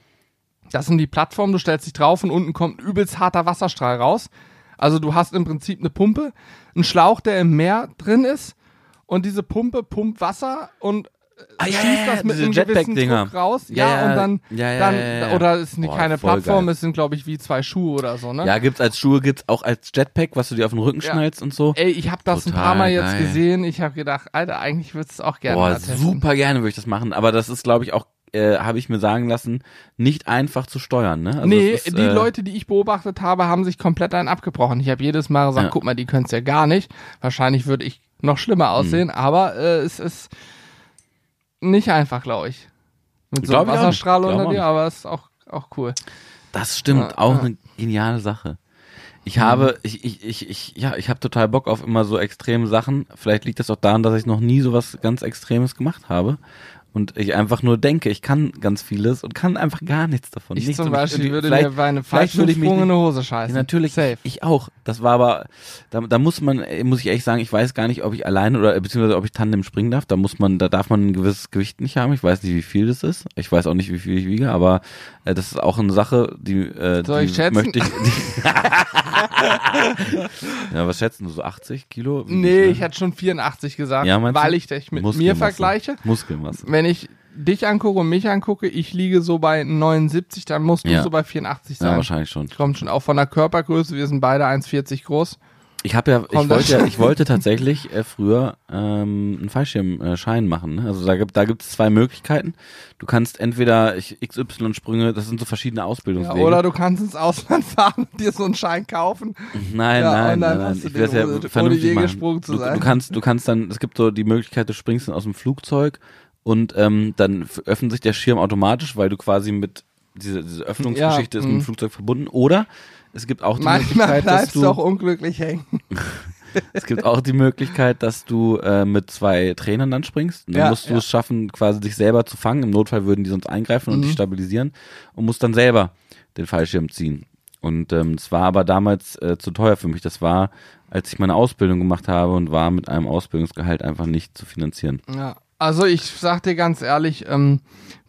das sind die Plattformen, du stellst dich drauf und unten kommt ein übelst harter Wasserstrahl raus. Also du hast im Prinzip eine Pumpe, einen Schlauch, der im Meer drin ist und diese Pumpe pumpt Wasser und Ah, ja, schießt ja, das mit einem gewissen Jetpack-Dinger. Druck raus. Ja, Ja, und dann, ja, dann oder es sind Boah, keine Plattformen, geil. es sind glaube ich wie zwei Schuhe oder so, ne? Ja, gibt's als Schuhe, gibt's auch als Jetpack, was du dir auf den Rücken schnallst und so. Ey, ich habe das ein Total paar Mal jetzt geil. gesehen. Ich habe gedacht, Alter, eigentlich würdest du es auch gerne Boah, super gerne würde ich das machen. Aber das ist, glaube ich, auch, äh, habe ich mir sagen lassen, nicht einfach zu steuern, ne? Also nee, ist, die äh, Leute, die ich beobachtet habe, haben sich komplett einen abgebrochen. Ich habe jedes Mal gesagt, Ja. guck mal, die können es ja gar nicht. Wahrscheinlich würde ich noch schlimmer Hm. aussehen, aber äh, es ist nicht einfach, glaube ich. Mit so einem. Wasserstrahl unter dir, aber es ist auch, auch cool. Das stimmt, Ja, auch ja. eine geniale Sache. Ich Mhm. habe, ich, ich, ich, ich, ja, ich habe total Bock auf immer so extreme Sachen. Vielleicht liegt das auch daran, dass ich noch nie so was ganz Extremes gemacht habe. Und ich einfach nur denke, ich kann ganz vieles und kann einfach gar nichts davon. Ich Nichts. zum Beispiel und würde mir bei einem ich mich Fallschirmsprung in nicht- eine Hose scheißen. Ja, natürlich, Safe. ich auch. Das war aber, da, da muss man, muss ich ehrlich sagen, ich weiß gar nicht, ob ich alleine oder beziehungsweise ob ich Tandem springen darf. Da muss man, da darf man ein gewisses Gewicht nicht haben. Ich weiß nicht, wie viel das ist. Ich weiß auch nicht, wie viel ich wiege, aber äh, das ist auch eine Sache, die, äh, Soll die ich schätzen? möchte ich. Die *laughs* ja, was schätzen du so 80 Kilo? Nee, ich hätte schon 84 gesagt, Ja, weil ich dich mit mir vergleiche. Muskelmasse. Wenn ich dich angucke und mich angucke, ich liege so bei 79, dann musst du Ja. so bei 84 Ja, sein. wahrscheinlich schon. Kommt schon auch von der Körpergröße, wir sind beide 1,40 groß. Ich habe ja, ich Kommt wollte das ja, *laughs* ich wollte tatsächlich äh, früher ähm, einen Fallschirmschein machen. Ne? Also da gibt da gibt es zwei Möglichkeiten. Du kannst entweder ich, XY-Sprünge, das sind so verschiedene Ja, Ausbildungswege. oder du kannst ins Ausland fahren und dir so einen Schein kaufen. *laughs* nein, Ja, nein, nein, nein. Ich den ja ohne vernünftig je machen. gesprungen zu du, sein. du kannst, du kannst dann, es gibt so die Möglichkeit, du springst dann aus dem Flugzeug und ähm, dann öffnet sich der Schirm automatisch, weil du quasi mit diese, diese Öffnungsgeschichte Ja, ist mit dem mhm. Flugzeug verbunden. Oder es gibt auch die Manchmal Möglichkeit, dass du auch unglücklich hängen. *laughs* Es gibt auch die Möglichkeit, dass du äh, mit zwei Trainern dann springst. Und dann Ja, musst du ja. es schaffen, quasi dich selber zu fangen. Im Notfall würden die sonst eingreifen und Mhm. dich stabilisieren und musst dann selber den Fallschirm ziehen. Und ähm, es war aber damals äh, zu teuer für mich. Das war, als ich meine Ausbildung gemacht habe und war mit einem Ausbildungsgehalt einfach nicht zu finanzieren. Ja. Also ich sag dir ganz ehrlich, ähm,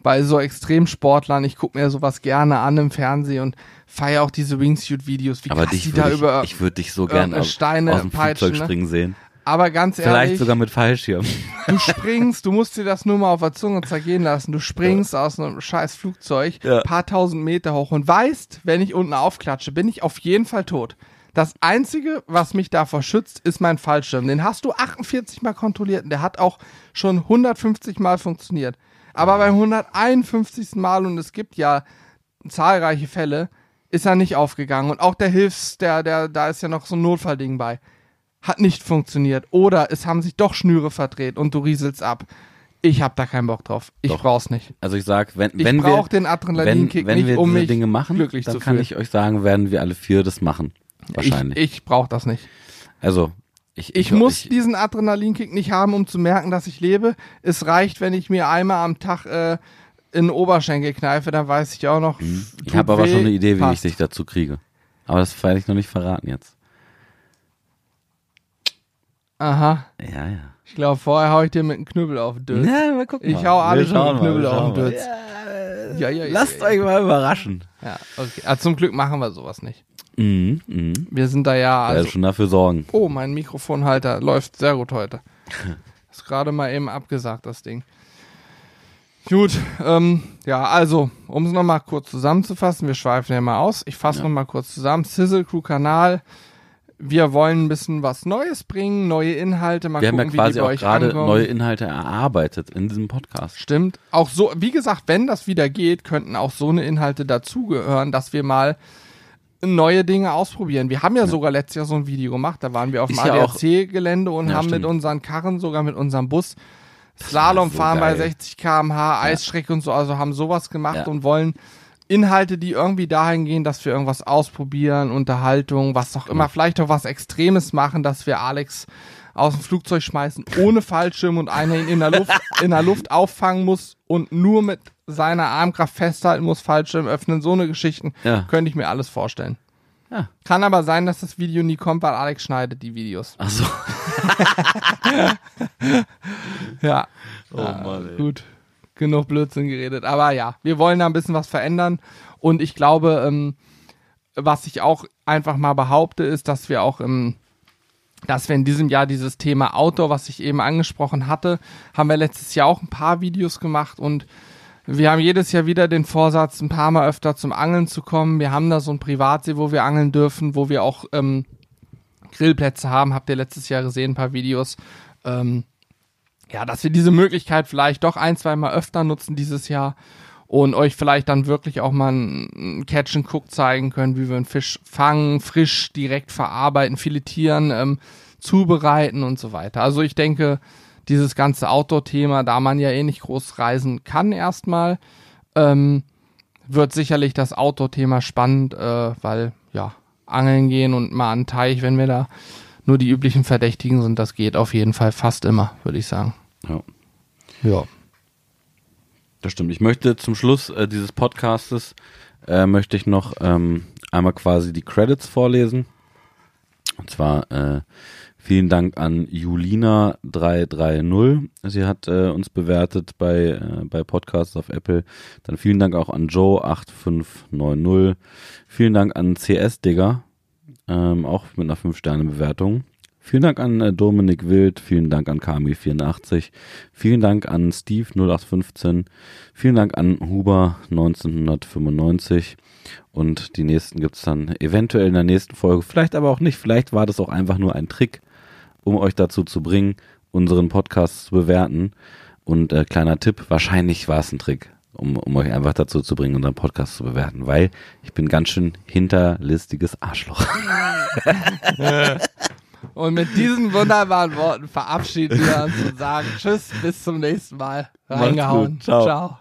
bei so Extremsportlern, ich gucke mir sowas gerne an im Fernsehen und feiere auch diese Wingsuit-Videos, wie Aber krass die da würde über. ich, ich würde dich so gerne äh, aus, Steine aus dem peitschen, Flugzeug ne? springen sehen. aber ganz Vielleicht ehrlich, sogar mit Fallschirm. *laughs* du springst, du musst dir das nur mal auf der Zunge zergehen lassen. Du springst aus einem scheiß Flugzeug, Ja. paar tausend Meter hoch und weißt, wenn ich unten aufklatsche, bin ich auf jeden Fall tot. Das Einzige, was mich davor schützt, ist mein Fallschirm. Den hast du 48 Mal kontrolliert und der hat auch schon 150 Mal funktioniert. Aber beim 151. Mal, und es gibt ja zahlreiche Fälle, ist er nicht aufgegangen. Und auch der Hilfs, der, der, da ist ja noch so ein Notfallding bei hat nicht funktioniert. Oder es haben sich doch Schnüre verdreht und du rieselst ab. Ich hab da keinen Bock drauf. Ich Doch. brauch's nicht. Also ich sag, wenn, Ich wenn wir, brauch den wenn, Adrenalinkick wenn nicht, wir um diese mich Dinge machen, glücklich dann zu kann fühlen. ich euch sagen, werden wir alle vier das machen. Wahrscheinlich. Ich, ich brauch das nicht. also, ich, Ich, muss diesen Adrenalinkick nicht haben, um zu merken, dass ich lebe. Es reicht, wenn ich mir einmal am Tag äh, in den Oberschenkel kneife, dann weiß ich auch noch. Mhm. ich habe aber schon eine Idee, wie passt. ich dich dazu kriege. Aber das werde ich noch nicht verraten jetzt. Aha. Ja, ja. Ich glaube, vorher hau ich dir mit einem Knüppel auf den Dötz. Ja, mal gucken. Ich hau alle schon mit mal, Knüppel auf den. Dötz. Ja, ja, ja, Lasst ja, euch mal überraschen. Ja, okay. Ah, zum Glück machen wir sowas nicht. Mhm, mhm. Wir sind da ja, Also, schon dafür sorgen. Oh, mein Mikrofonhalter läuft sehr gut heute. *laughs* Ist gerade mal eben abgesagt, das Ding. Gut, ähm, ja, also, um es nochmal kurz zusammenzufassen, wir schweifen ja mal aus. Ich fasse Ja. noch nochmal kurz zusammen. Sizzle Crew Kanal. Wir wollen ein bisschen was Neues bringen, neue Inhalte, mal Wir haben ja gucken, wie quasi die bei auch gerade neue Inhalte erarbeitet in diesem Podcast. Stimmt. Auch so, wie gesagt, wenn das wieder geht, könnten auch so eine Inhalte dazugehören, dass wir mal neue Dinge ausprobieren. Wir haben ja, sogar letztes Jahr so ein Video gemacht, da waren wir auf dem ja ADAC-Gelände und Ja, haben stimmt. mit unseren Karren, sogar mit unserem Bus, Slalom so fahren bei geil. 60 km/h, Eisstrecke und so, also haben sowas gemacht Ja. und wollen Inhalte, die irgendwie dahin gehen, dass wir irgendwas ausprobieren, Unterhaltung, was auch immer, vielleicht auch was Extremes machen, dass wir Alex aus dem Flugzeug schmeißen ohne Fallschirm und einer ihn in der Luft, *laughs* in der Luft auffangen muss und nur mit seiner Armkraft festhalten muss, Fallschirm öffnen, so eine Geschichten Ja. könnte ich mir alles vorstellen. Ja. Kann aber sein, dass das Video nie kommt, weil Alex schneidet die Videos. Ach so. *laughs* Ja. Oh Mann, ey. Gut, genug Blödsinn geredet. Aber ja, wir wollen da ein bisschen was verändern. Und ich glaube, ähm, was ich auch einfach mal behaupte, ist, dass wir auch im dass wir in diesem Jahr dieses Thema Outdoor, was ich eben angesprochen hatte, haben wir letztes Jahr auch ein paar Videos gemacht und wir haben jedes Jahr wieder den Vorsatz, ein paar Mal öfter zum Angeln zu kommen. Wir haben da so ein Privatsee, wo wir angeln dürfen, wo wir auch ähm, Grillplätze haben. Habt ihr letztes Jahr gesehen, ein paar Videos. Ähm, ja, dass wir diese Möglichkeit vielleicht doch ein, zwei Mal öfter nutzen dieses Jahr und euch vielleicht dann wirklich auch mal ein Catch and Cook zeigen können, wie wir einen Fisch fangen, frisch direkt verarbeiten, filetieren, ähm, zubereiten und so weiter. Also ich denke, dieses ganze Outdoor-Thema, da man ja eh nicht groß reisen kann erstmal, ähm, wird sicherlich das Outdoor-Thema spannend, äh, weil ja, angeln gehen und mal an Teich, wenn wir da nur die üblichen Verdächtigen sind, das geht auf jeden Fall fast immer, würde ich sagen. Ja. Ja. Das stimmt. Ich möchte zum Schluss äh, dieses Podcastes äh, möchte ich noch ähm, einmal quasi die Credits vorlesen. Und zwar äh, vielen Dank an Julina330. Sie hat äh, uns bewertet bei, äh, bei Podcasts auf Apple. Dann vielen Dank auch an Joe8590. Vielen Dank an CS Digger, ähm, auch mit einer 5-Sterne-Bewertung. Vielen Dank an äh, Dominik Wild, vielen Dank an Kami84, vielen Dank an Steve 0815, vielen Dank an Huber 1995 und die nächsten gibt's dann eventuell in der nächsten Folge, vielleicht aber auch nicht, vielleicht war das auch einfach nur ein Trick, um euch dazu zu bringen, unseren Podcast zu bewerten. Und äh, kleiner Tipp, wahrscheinlich war es ein Trick, um, um euch einfach dazu zu bringen, unseren Podcast zu bewerten, weil ich bin ganz schön hinterlistiges Arschloch. *laughs* Und mit diesen wunderbaren Worten verabschieden wir uns und sagen Tschüss, bis zum nächsten Mal. Reingehauen. Ciao. Ciao.